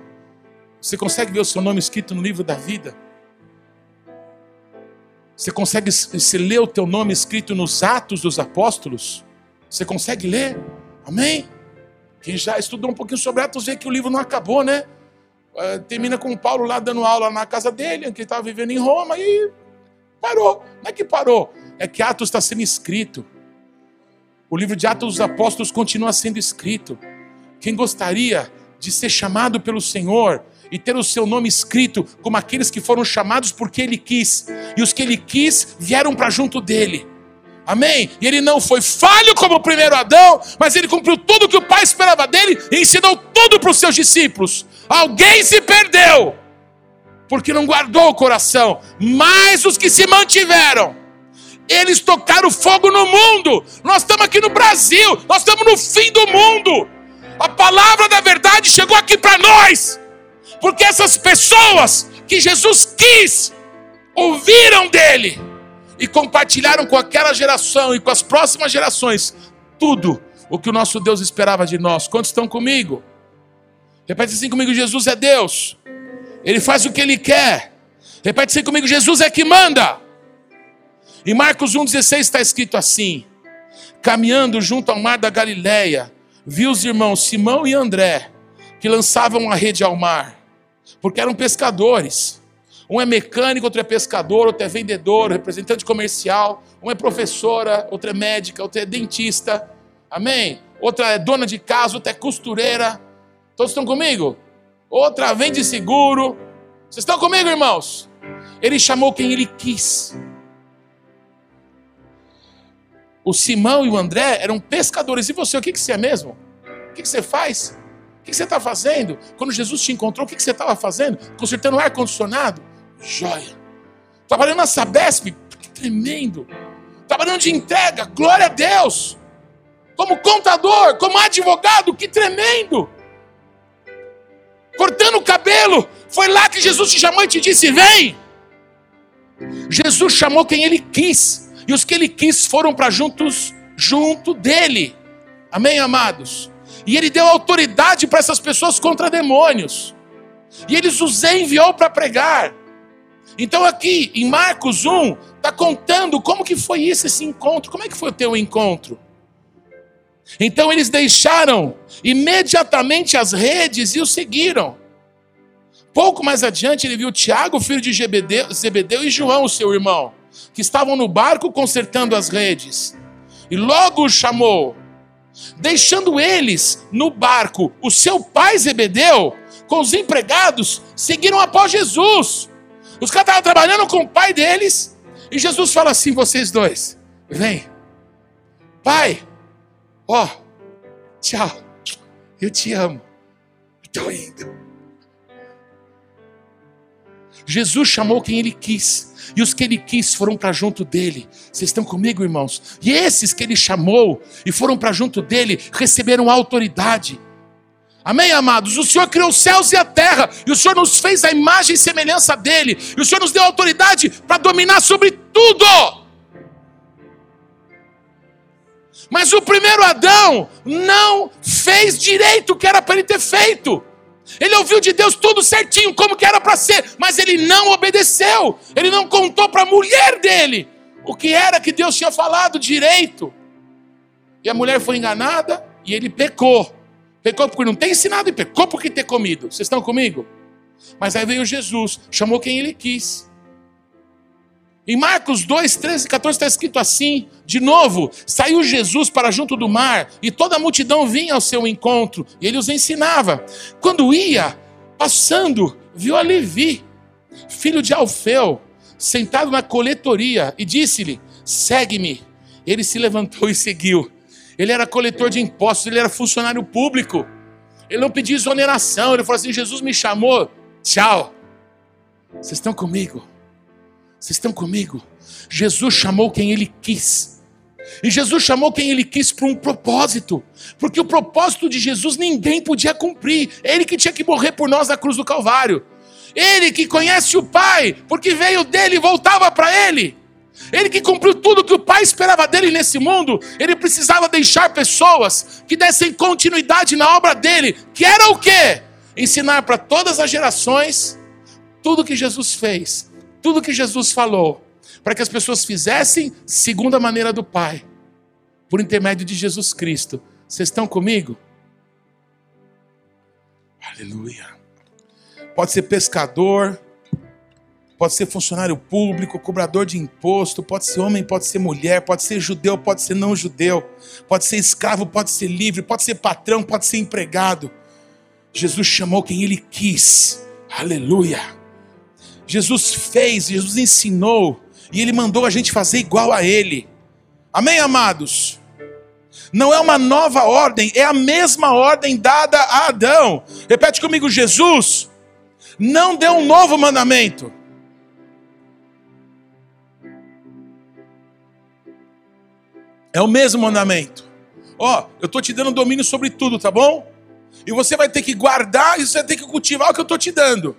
Você consegue ver o seu nome escrito no livro da vida? Você consegue se ler o teu nome escrito nos Atos dos Apóstolos? Você consegue ler? Amém? Quem já estudou um pouquinho sobre Atos vê que o livro não acabou, né? Uh, termina com Paulo lá dando aula na casa dele, que estava vivendo em Roma, e parou. Não é que parou, é que Atos está sendo escrito. O livro de Atos dos Apóstolos continua sendo escrito. Quem gostaria de ser chamado pelo Senhor e ter o seu nome escrito como aqueles que foram chamados porque ele quis, e os que ele quis vieram para junto dele. Amém? E ele não foi falho como o primeiro Adão, mas ele cumpriu tudo que o Pai esperava dele e ensinou tudo para os seus discípulos. Alguém se perdeu, porque não guardou o coração, mas os que se mantiveram, eles tocaram fogo no mundo. Nós estamos aqui no Brasil, nós estamos no fim do mundo. A palavra da verdade chegou aqui para nós. Porque essas pessoas que Jesus quis ouviram dele e compartilharam com aquela geração e com as próximas gerações tudo o que o nosso Deus esperava de nós. Quantos estão comigo? Repete assim comigo: Jesus é Deus, Ele faz o que Ele quer. Repete assim comigo: Jesus é que manda. Em Marcos 1,16 está escrito assim: caminhando junto ao mar da Galileia, viu os irmãos Simão e André que lançavam a rede ao mar porque eram pescadores. Um é mecânico, outro é pescador, outro é vendedor, representante comercial, um é professora, outra é médica, outra é dentista. Amém? Outra é dona de casa, outra é costureira. Todos estão comigo? Outra vende seguro. Vocês estão comigo, irmãos? Ele chamou quem ele quis. O Simão e o André eram pescadores. E você, o que, que você é mesmo? O que, que você faz? O que você está fazendo? Quando Jesus te encontrou, o que você estava fazendo? Consertando o ar-condicionado? Joia. Trabalhando na Sabesp? Que tremendo. Trabalhando de entrega? Glória a Deus. Como contador, como advogado? Que tremendo. Cortando o cabelo? Foi lá que Jesus te chamou e te disse: Vem. Jesus chamou quem ele quis. E os que ele quis foram para juntos, junto dele. Amém, amados? E ele deu autoridade para essas pessoas contra demônios. E eles os enviou para pregar. Então aqui em Marcos 1 está contando como que foi isso, esse encontro. Como é que foi o teu encontro? Então eles deixaram imediatamente as redes e o seguiram. Pouco mais adiante ele viu Tiago, filho de Zebedeu, e João, seu irmão, que estavam no barco consertando as redes. E logo o chamou deixando eles no barco, o seu pai Zebedeu, com os empregados, seguiram após Jesus. Os caras estavam trabalhando com o pai deles, e Jesus fala assim: vocês dois, vem, pai, ó, tchau, eu te amo, estou indo. Jesus chamou quem ele quis. E os que ele quis foram para junto dele. Vocês estão comigo, irmãos? E esses que ele chamou e foram para junto dele receberam autoridade. Amém, amados? O Senhor criou os céus e a terra, e o Senhor nos fez a imagem e semelhança dele, e o Senhor nos deu autoridade para dominar sobre tudo. Mas o primeiro Adão não fez direito o que era para ele ter feito. Ele ouviu de Deus tudo certinho, como que era para ser, mas ele não obedeceu. Ele não contou para a mulher dele o que era que Deus tinha falado direito. E a mulher foi enganada e ele pecou. Pecou porque não tem ensinado e pecou porque ter comido. Vocês estão comigo? Mas aí veio Jesus, chamou quem ele quis. Em Marcos 2, 13 e 14 está escrito assim: de novo, saiu Jesus para junto do mar, e toda a multidão vinha ao seu encontro, e ele os ensinava. Quando ia, passando, viu a Levi, filho de Alfeu, sentado na coletoria, e disse-lhe: Segue-me. Ele se levantou e seguiu. Ele era coletor de impostos, ele era funcionário público. Ele não pediu exoneração, ele falou assim: Jesus me chamou, tchau. Vocês estão comigo? Vocês estão comigo? Jesus chamou quem ele quis. E Jesus chamou quem ele quis para um propósito. Porque o propósito de Jesus ninguém podia cumprir. Ele que tinha que morrer por nós na cruz do Calvário. Ele que conhece o Pai, porque veio dele e voltava para ele. Ele que cumpriu tudo que o Pai esperava dele nesse mundo, ele precisava deixar pessoas que dessem continuidade na obra dele, que era o quê? Ensinar para todas as gerações tudo que Jesus fez tudo que Jesus falou, para que as pessoas fizessem segundo a maneira do Pai, por intermédio de Jesus Cristo. Vocês estão comigo? Aleluia. Pode ser pescador, pode ser funcionário público, cobrador de imposto, pode ser homem, pode ser mulher, pode ser judeu, pode ser não judeu, pode ser escravo, pode ser livre, pode ser patrão, pode ser empregado. Jesus chamou quem ele quis. Aleluia. Jesus fez, Jesus ensinou, e Ele mandou a gente fazer igual a Ele. Amém, amados? Não é uma nova ordem, é a mesma ordem dada a Adão. Repete comigo: Jesus não deu um novo mandamento. É o mesmo mandamento. Ó, oh, eu estou te dando domínio sobre tudo, tá bom? E você vai ter que guardar e você vai ter que cultivar o que eu estou te dando.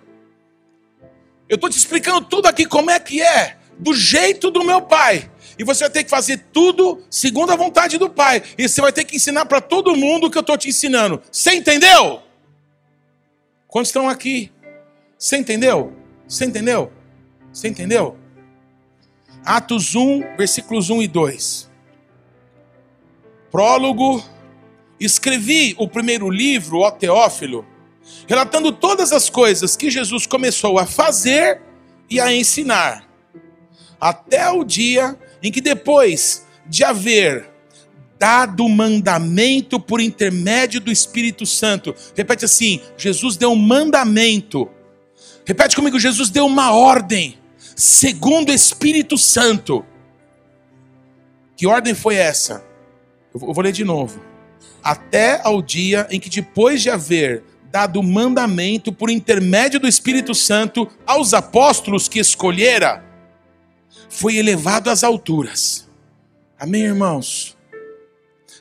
Eu estou te explicando tudo aqui como é que é, do jeito do meu pai. E você vai ter que fazer tudo segundo a vontade do pai. E você vai ter que ensinar para todo mundo o que eu estou te ensinando. Você entendeu? Quantos estão aqui? Você entendeu? Você entendeu? Você entendeu? Atos 1, versículos 1 e 2. Prólogo. Escrevi o primeiro livro, ó Teófilo, relatando todas as coisas que Jesus começou a fazer e a ensinar, até o dia em que, depois de haver dado mandamento por intermédio do Espírito Santo, repete assim: Jesus deu um mandamento. Repete comigo: Jesus deu uma ordem, segundo o Espírito Santo. Que ordem foi essa? Eu vou ler de novo. Até ao dia em que, depois de haver dado mandamento por intermédio do Espírito Santo aos apóstolos que escolhera, foi elevado às alturas. Amém, irmãos?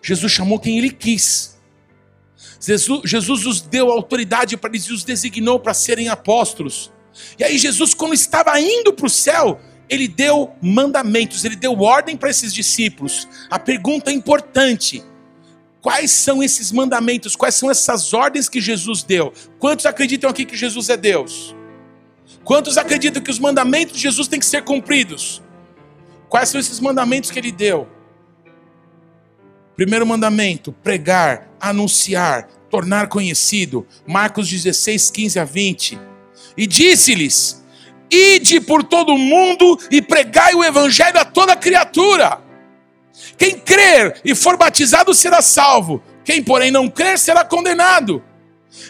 Jesus chamou quem ele quis. Jesus, Jesus os deu autoridade para eles os designou para serem apóstolos. E aí, Jesus, quando estava indo para o céu, ele deu mandamentos, ele deu ordem para esses discípulos. A pergunta é importante: Quais são esses mandamentos? Quais são essas ordens que Jesus deu? Quantos acreditam aqui que Jesus é Deus? Quantos acreditam que os mandamentos de Jesus têm que ser cumpridos? Quais são esses mandamentos que ele deu? Primeiro mandamento: pregar, anunciar, tornar conhecido. Marcos 16, 15 a 20. E disse-lhes: Ide por todo o mundo e pregai o evangelho a toda criatura. Quem crer e for batizado será salvo, quem, porém, não crer será condenado.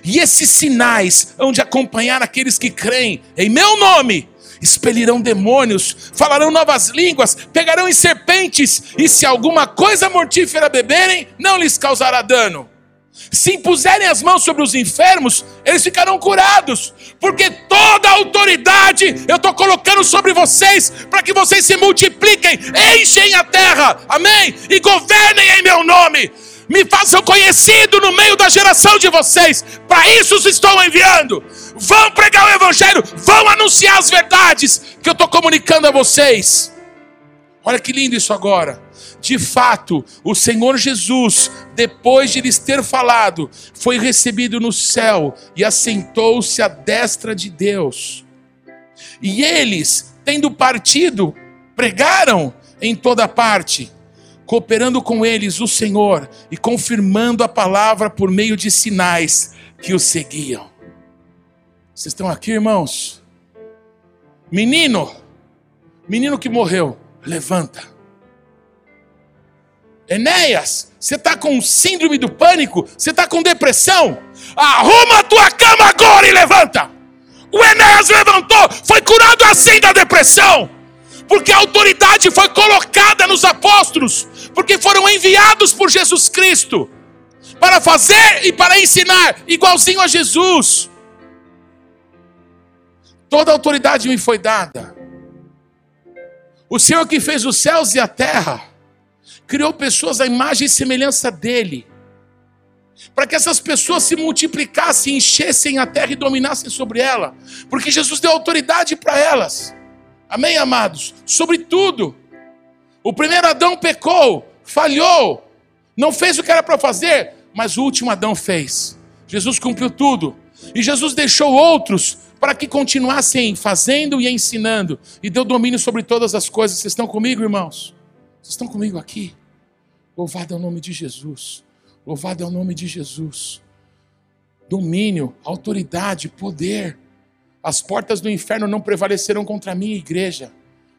E esses sinais hão de acompanhar aqueles que creem em meu nome. Expelirão demônios, falarão novas línguas, pegarão em serpentes, e se alguma coisa mortífera beberem, não lhes causará dano. Se impuserem as mãos sobre os enfermos, eles ficarão curados, porque toda a autoridade eu estou colocando sobre vocês, para que vocês se multipliquem, enchem a terra, amém? E governem em meu nome. me façam conhecido no meio da geração de vocês. Para isso os estou enviando. Vão pregar o Evangelho, vão anunciar as verdades que eu estou comunicando a vocês. Olha que lindo isso agora. De fato, o Senhor Jesus, depois de lhes ter falado, foi recebido no céu e assentou-se à destra de Deus. E eles, tendo partido, pregaram em toda parte, cooperando com eles o Senhor e confirmando a palavra por meio de sinais que o seguiam. Vocês estão aqui, irmãos? Menino, menino que morreu, levanta. Enéas, você está com síndrome do pânico? Você está com depressão? Arruma a tua cama agora e levanta. O Enéas levantou, foi curado assim da depressão, porque a autoridade foi colocada nos apóstolos, porque foram enviados por Jesus Cristo para fazer e para ensinar, igualzinho a Jesus. Toda a autoridade me foi dada. O Senhor que fez os céus e a terra, criou pessoas à imagem e semelhança dele, para que essas pessoas se multiplicassem, enchessem a terra e dominassem sobre ela, porque Jesus deu autoridade para elas. Amém, amados? Sobre tudo. O primeiro Adão pecou, falhou, não fez o que era para fazer, mas o último Adão fez. Jesus cumpriu tudo. E Jesus deixou outros para que continuassem fazendo e ensinando, e deu domínio sobre todas as coisas. Vocês estão comigo, irmãos? Vocês estão comigo aqui? Louvado é o nome de Jesus. Louvado é o nome de Jesus. Domínio, autoridade, poder. As portas do inferno não prevaleceram contra a minha igreja.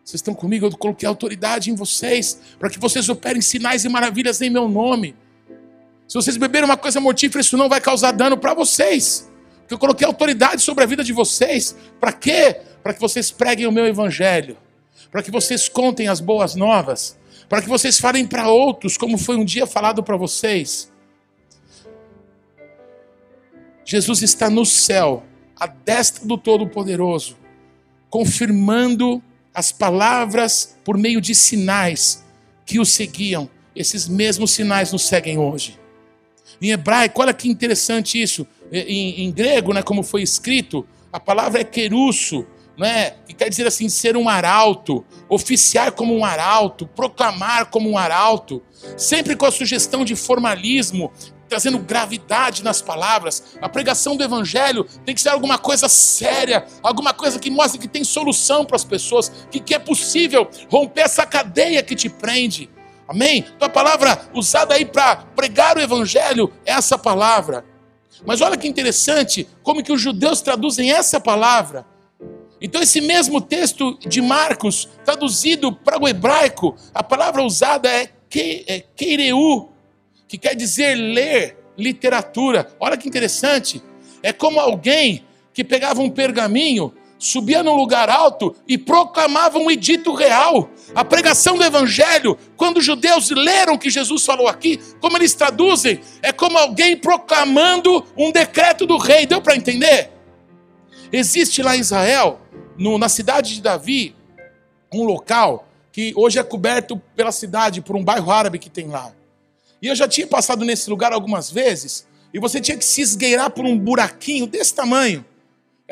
Vocês estão comigo? Eu coloquei autoridade em vocês, para que vocês operem sinais e maravilhas em meu nome. Se vocês beberem uma coisa mortífera, isso não vai causar dano para vocês. Eu coloquei autoridade sobre a vida de vocês. Para quê? Para que vocês preguem o meu evangelho. Para que vocês contem as boas novas para que vocês falem para outros, como foi um dia falado para vocês. Jesus está no céu, à destra do Todo-Poderoso, confirmando as palavras por meio de sinais que o seguiam. Esses mesmos sinais nos seguem hoje. Em hebraico, olha que interessante isso. Em, em grego, né, como foi escrito, a palavra é querusso, né, que quer dizer assim, ser um arauto, oficiar como um arauto, proclamar como um arauto, sempre com a sugestão de formalismo, trazendo gravidade nas palavras. A pregação do evangelho tem que ser alguma coisa séria, alguma coisa que mostre que tem solução para as pessoas, que, que é possível romper essa cadeia que te prende. Amém? Então a palavra usada aí para pregar o evangelho é essa palavra. Mas olha que interessante como que os judeus traduzem essa palavra. Então, esse mesmo texto de Marcos, traduzido para o hebraico, a palavra usada é, é keireu, que quer dizer ler, literatura. Olha que interessante. É como alguém que pegava um pergaminho, subia num lugar alto e proclamava um edito real. A pregação do evangelho, quando os judeus leram o que Jesus falou aqui, como eles traduzem, é como alguém proclamando um decreto do rei. Deu para entender? Existe lá em Israel no, na cidade de Davi, um local que hoje é coberto pela cidade, por um bairro árabe que tem lá. E eu já tinha passado nesse lugar algumas vezes, e você tinha que se esgueirar por um buraquinho desse tamanho.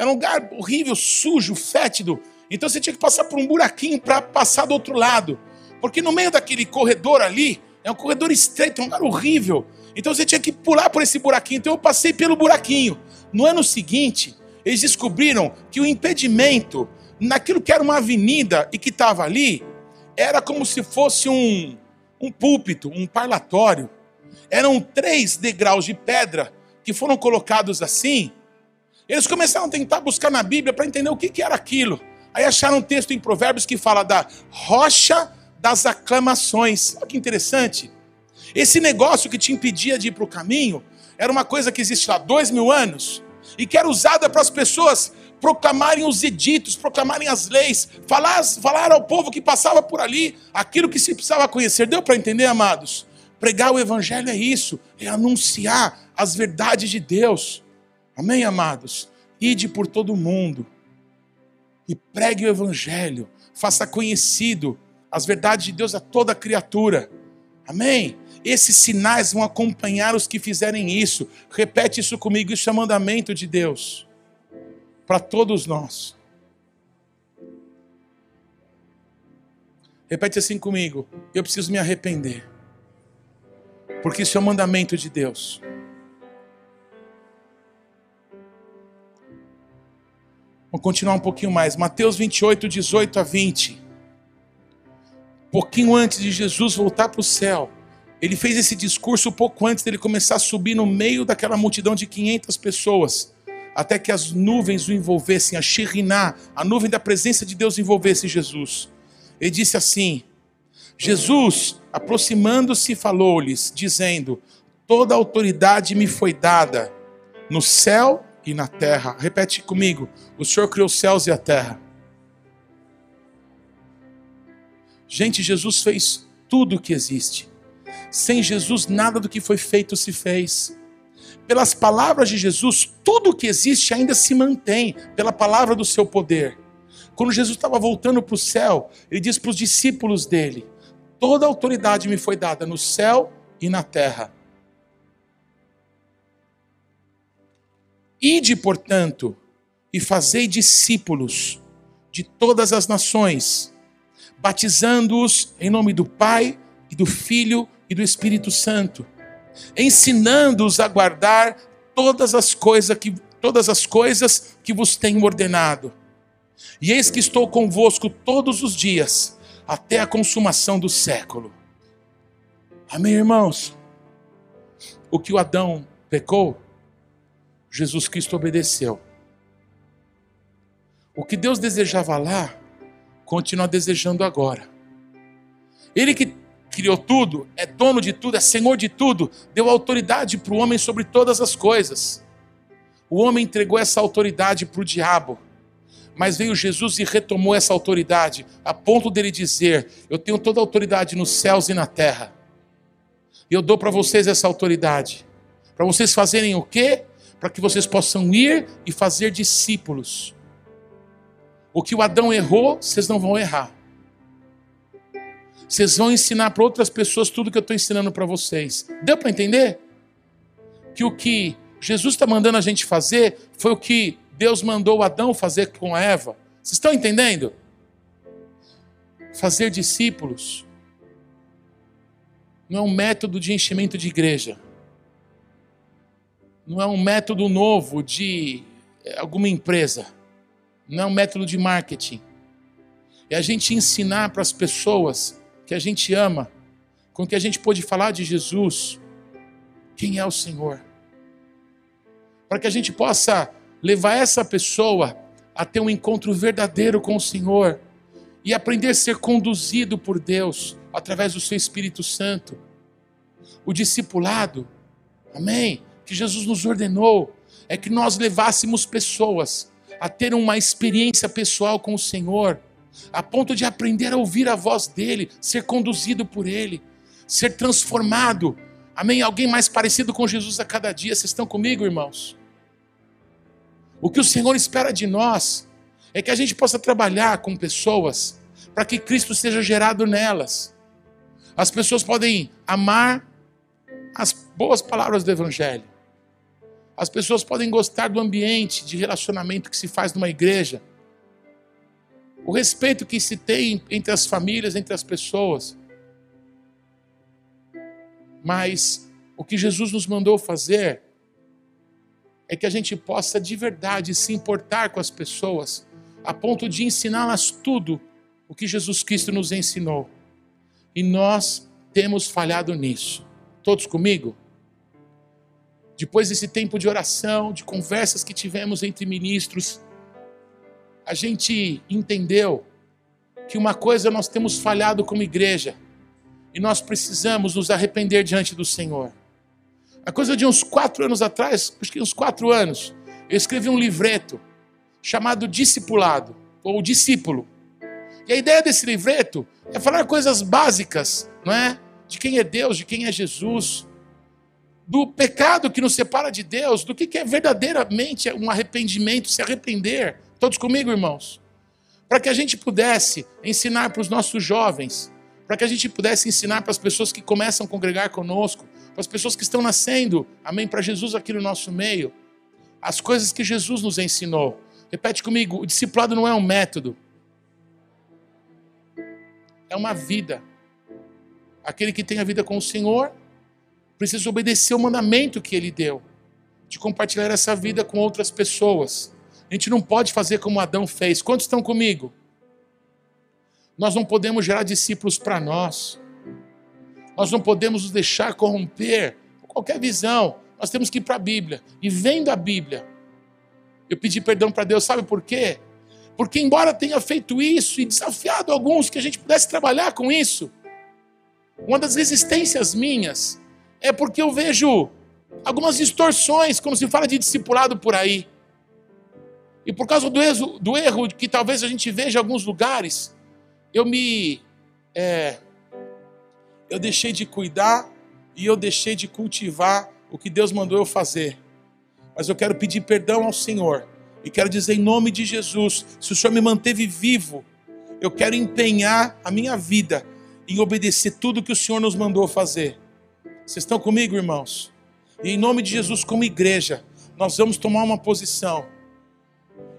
Era um lugar horrível, sujo, fétido. Então você tinha que passar por um buraquinho para passar do outro lado. Porque no meio daquele corredor ali, é um corredor estreito, é um lugar horrível. Então você tinha que pular por esse buraquinho. Então eu passei pelo buraquinho. No ano seguinte, eles descobriram que o impedimento naquilo que era uma avenida e que estava ali era como se fosse um, um púlpito, um parlatório. Eram três degraus de pedra que foram colocados assim. Eles começaram a tentar buscar na Bíblia para entender o que, que era aquilo. Aí acharam um texto em Provérbios que fala da rocha das aclamações. Olha que interessante. Esse negócio que te impedia de ir para o caminho era uma coisa que existe lá dois mil anos e que era usada para as pessoas proclamarem os editos, proclamarem as leis, falar, falar ao povo que passava por ali aquilo que se precisava conhecer. Deu para entender, amados? Pregar o evangelho é isso, é anunciar as verdades de Deus. Amém, amados? Ide por todo o mundo e pregue o evangelho, faça conhecido as verdades de Deus a toda criatura. Amém? Esses sinais vão acompanhar os que fizerem isso. Repete isso comigo, isso é mandamento de Deus para todos nós. Repete assim comigo. Eu preciso me arrepender. Porque isso é o mandamento de Deus. Vamos continuar um pouquinho mais. Mateus 28, 18 a 20. Um pouquinho antes de Jesus voltar para o céu, ele fez esse discurso pouco antes dele começar a subir no meio daquela multidão de 500 pessoas, até que as nuvens o envolvessem, a Shiriná, a nuvem da presença de Deus envolvesse Jesus. Ele disse assim: Jesus, aproximando-se, falou-lhes, dizendo: Toda autoridade me foi dada no céu e na terra. Repete comigo: O Senhor criou os céus e a terra. Gente, Jesus fez tudo o que existe. Sem Jesus, nada do que foi feito se fez. Pelas palavras de Jesus, tudo o que existe ainda se mantém, pela palavra do seu poder. Quando Jesus estava voltando para o céu, ele disse para os discípulos dele: Toda autoridade me foi dada no céu e na terra. Ide, portanto, e fazei discípulos de todas as nações, batizando-os em nome do Pai e do Filho e do Espírito Santo, ensinando-os a guardar todas as coisas que todas as coisas que vos tenho ordenado. E eis que estou convosco todos os dias, até a consumação do século. Amém, irmãos? O que o Adão pecou, Jesus Cristo obedeceu. O que Deus desejava lá, continua desejando agora. Ele que criou tudo, é dono de tudo, é senhor de tudo, deu autoridade para o homem sobre todas as coisas. O homem entregou essa autoridade para o diabo. Mas veio Jesus e retomou essa autoridade, a ponto dele dizer: Eu tenho toda a autoridade nos céus e na terra. E eu dou para vocês essa autoridade. Para vocês fazerem o quê? Para que vocês possam ir e fazer discípulos. O que o Adão errou, vocês não vão errar. Vocês vão ensinar para outras pessoas tudo que eu estou ensinando para vocês. Deu para entender? Que o que Jesus está mandando a gente fazer foi o que Deus mandou Adão fazer com Eva. Vocês estão entendendo? Fazer discípulos não é um método de enchimento de igreja não é um método novo de eh, alguma empresa, não é um método de marketing. É a gente ensinar para as pessoas que a gente ama, com que a gente pode falar de Jesus, quem é o Senhor. Para que a gente possa levar essa pessoa a ter um encontro verdadeiro com o Senhor e aprender a ser conduzido por Deus através do seu Espírito Santo. O discipulado, amém? Que Jesus nos ordenou é que nós levássemos pessoas a ter uma experiência pessoal com o Senhor, a ponto de aprender a ouvir a voz dele, ser conduzido por ele, ser transformado. Amém? Alguém mais parecido com Jesus a cada dia. Vocês estão comigo, irmãos? O que o Senhor espera de nós é que a gente possa trabalhar com pessoas para que Cristo seja gerado nelas. As pessoas podem amar as boas palavras do Evangelho, as pessoas podem gostar do ambiente de relacionamento que se faz numa igreja, o respeito que se tem entre as famílias, entre as pessoas. Mas o que Jesus nos mandou fazer é que a gente possa de verdade se importar com as pessoas, a ponto de ensiná-las tudo o que Jesus Cristo nos ensinou. E nós temos falhado nisso. Todos comigo? Depois desse tempo de oração, de conversas que tivemos entre ministros, a gente entendeu que uma coisa nós temos falhado como igreja e nós precisamos nos arrepender diante do Senhor. A coisa de uns quatro anos atrás, acho que uns quatro anos, eu escrevi um livreto chamado Discipulado, ou Discípulo. E a ideia desse livreto é falar coisas básicas, não é? De quem é Deus, de quem é Jesus, do pecado que nos separa de Deus, do que é verdadeiramente um arrependimento, se arrepender. Todos comigo, irmãos? Para que a gente pudesse ensinar para os nossos jovens, para que a gente pudesse ensinar para as pessoas que começam a congregar conosco, para as pessoas que estão nascendo, amém, para Jesus aqui no nosso meio, as coisas que Jesus nos ensinou. Repete comigo: o discipulado não é um método, é uma vida. Aquele que tem a vida com o Senhor precisa obedecer o mandamento que ele deu, de compartilhar essa vida com outras pessoas. A gente não pode fazer como Adão fez. Quantos estão comigo? Nós não podemos gerar discípulos para nós. Nós não podemos nos deixar corromper por qualquer visão. Nós temos que ir para a Bíblia. E vendo a Bíblia, eu pedi perdão para Deus, sabe por quê? Porque, embora tenha feito isso e desafiado alguns que a gente pudesse trabalhar com isso, uma das resistências minhas é porque eu vejo algumas distorções quando se fala de discipulado por aí. E por causa do erro, do erro que talvez a gente veja em alguns lugares, eu me. É, eu deixei de cuidar e eu deixei de cultivar o que Deus mandou eu fazer. Mas eu quero pedir perdão ao Senhor e quero dizer em nome de Jesus: se o Senhor me manteve vivo, eu quero empenhar a minha vida em obedecer tudo que o Senhor nos mandou fazer. Vocês estão comigo, irmãos? E em nome de Jesus, como igreja, nós vamos tomar uma posição.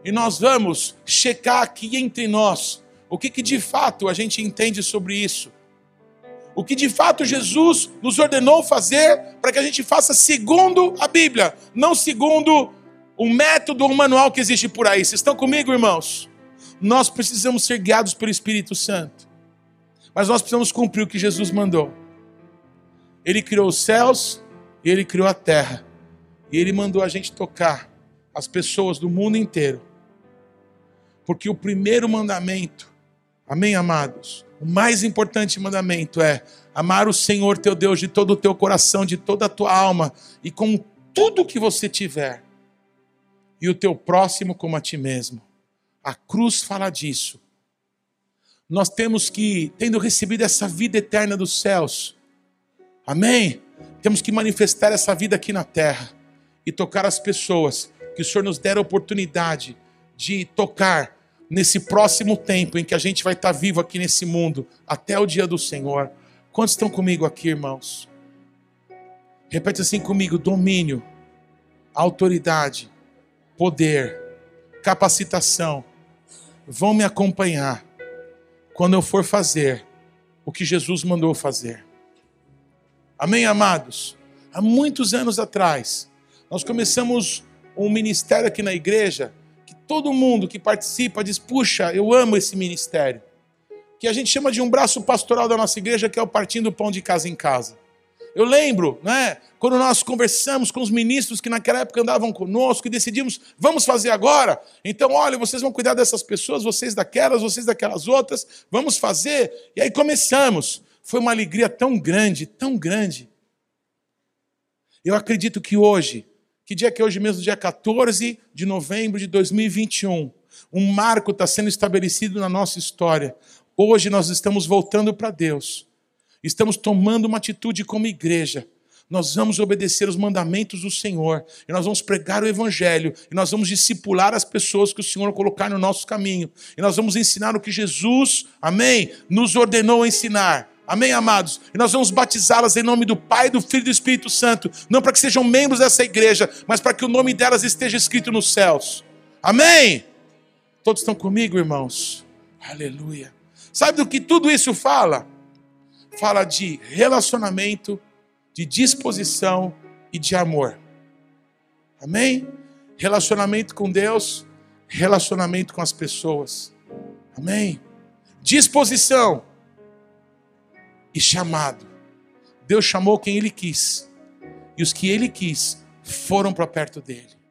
E nós vamos checar aqui entre nós o que, que de fato a gente entende sobre isso? O que de fato Jesus nos ordenou fazer para que a gente faça segundo a Bíblia, não segundo um método ou um manual que existe por aí. Vocês estão comigo, irmãos? Nós precisamos ser guiados pelo Espírito Santo. Mas nós precisamos cumprir o que Jesus mandou. Ele criou os céus e ele criou a terra. E ele mandou a gente tocar as pessoas do mundo inteiro. Porque o primeiro mandamento Amém, amados? O mais importante mandamento é amar o Senhor teu Deus de todo o teu coração, de toda a tua alma e com tudo que você tiver, e o teu próximo como a ti mesmo. A cruz fala disso. Nós temos que, tendo recebido essa vida eterna dos céus, amém? Temos que manifestar essa vida aqui na terra e tocar as pessoas que o Senhor nos der a oportunidade de tocar nesse próximo tempo em que a gente vai estar vivo aqui nesse mundo, até o dia do Senhor. Quantos estão comigo aqui, irmãos? Repete assim comigo: domínio, autoridade, poder, capacitação vão me acompanhar quando eu for fazer o que Jesus mandou fazer. Amém, amados? Há muitos anos atrás, nós começamos um ministério aqui na igreja todo mundo que participa diz: puxa, eu amo esse ministério. Que a gente chama de um braço pastoral da nossa igreja, que é o partindo do pão de casa em casa. Eu lembro, né, quando nós conversamos com os ministros que naquela época andavam conosco e decidimos, vamos fazer agora? Então, olha, vocês vão cuidar dessas pessoas, vocês daquelas, vocês daquelas outras, vamos fazer. E aí começamos. Foi uma alegria tão grande, tão grande. Eu acredito que hoje que dia que é hoje mesmo? Dia 14 de novembro de 2021. Um marco está sendo estabelecido na nossa história. Hoje nós estamos voltando para Deus. Estamos tomando uma atitude como igreja. Nós vamos obedecer os mandamentos do Senhor. E nós vamos pregar o Evangelho. E nós vamos discipular as pessoas que o Senhor colocar no nosso caminho. E nós vamos ensinar o que Jesus, amém, nos ordenou ensinar. Amém, amados? E nós vamos batizá-las em nome do Pai, do Filho e do Espírito Santo, não para que sejam membros dessa igreja, mas para que o nome delas esteja escrito nos céus. Amém? Todos estão comigo, irmãos? Aleluia. Sabe do que tudo isso fala? Fala de relacionamento, de disposição e de amor. Amém? Relacionamento com Deus, relacionamento com as pessoas. Amém? Disposição e chamado. Deus chamou quem ele quis. E os que ele quis foram para perto dele.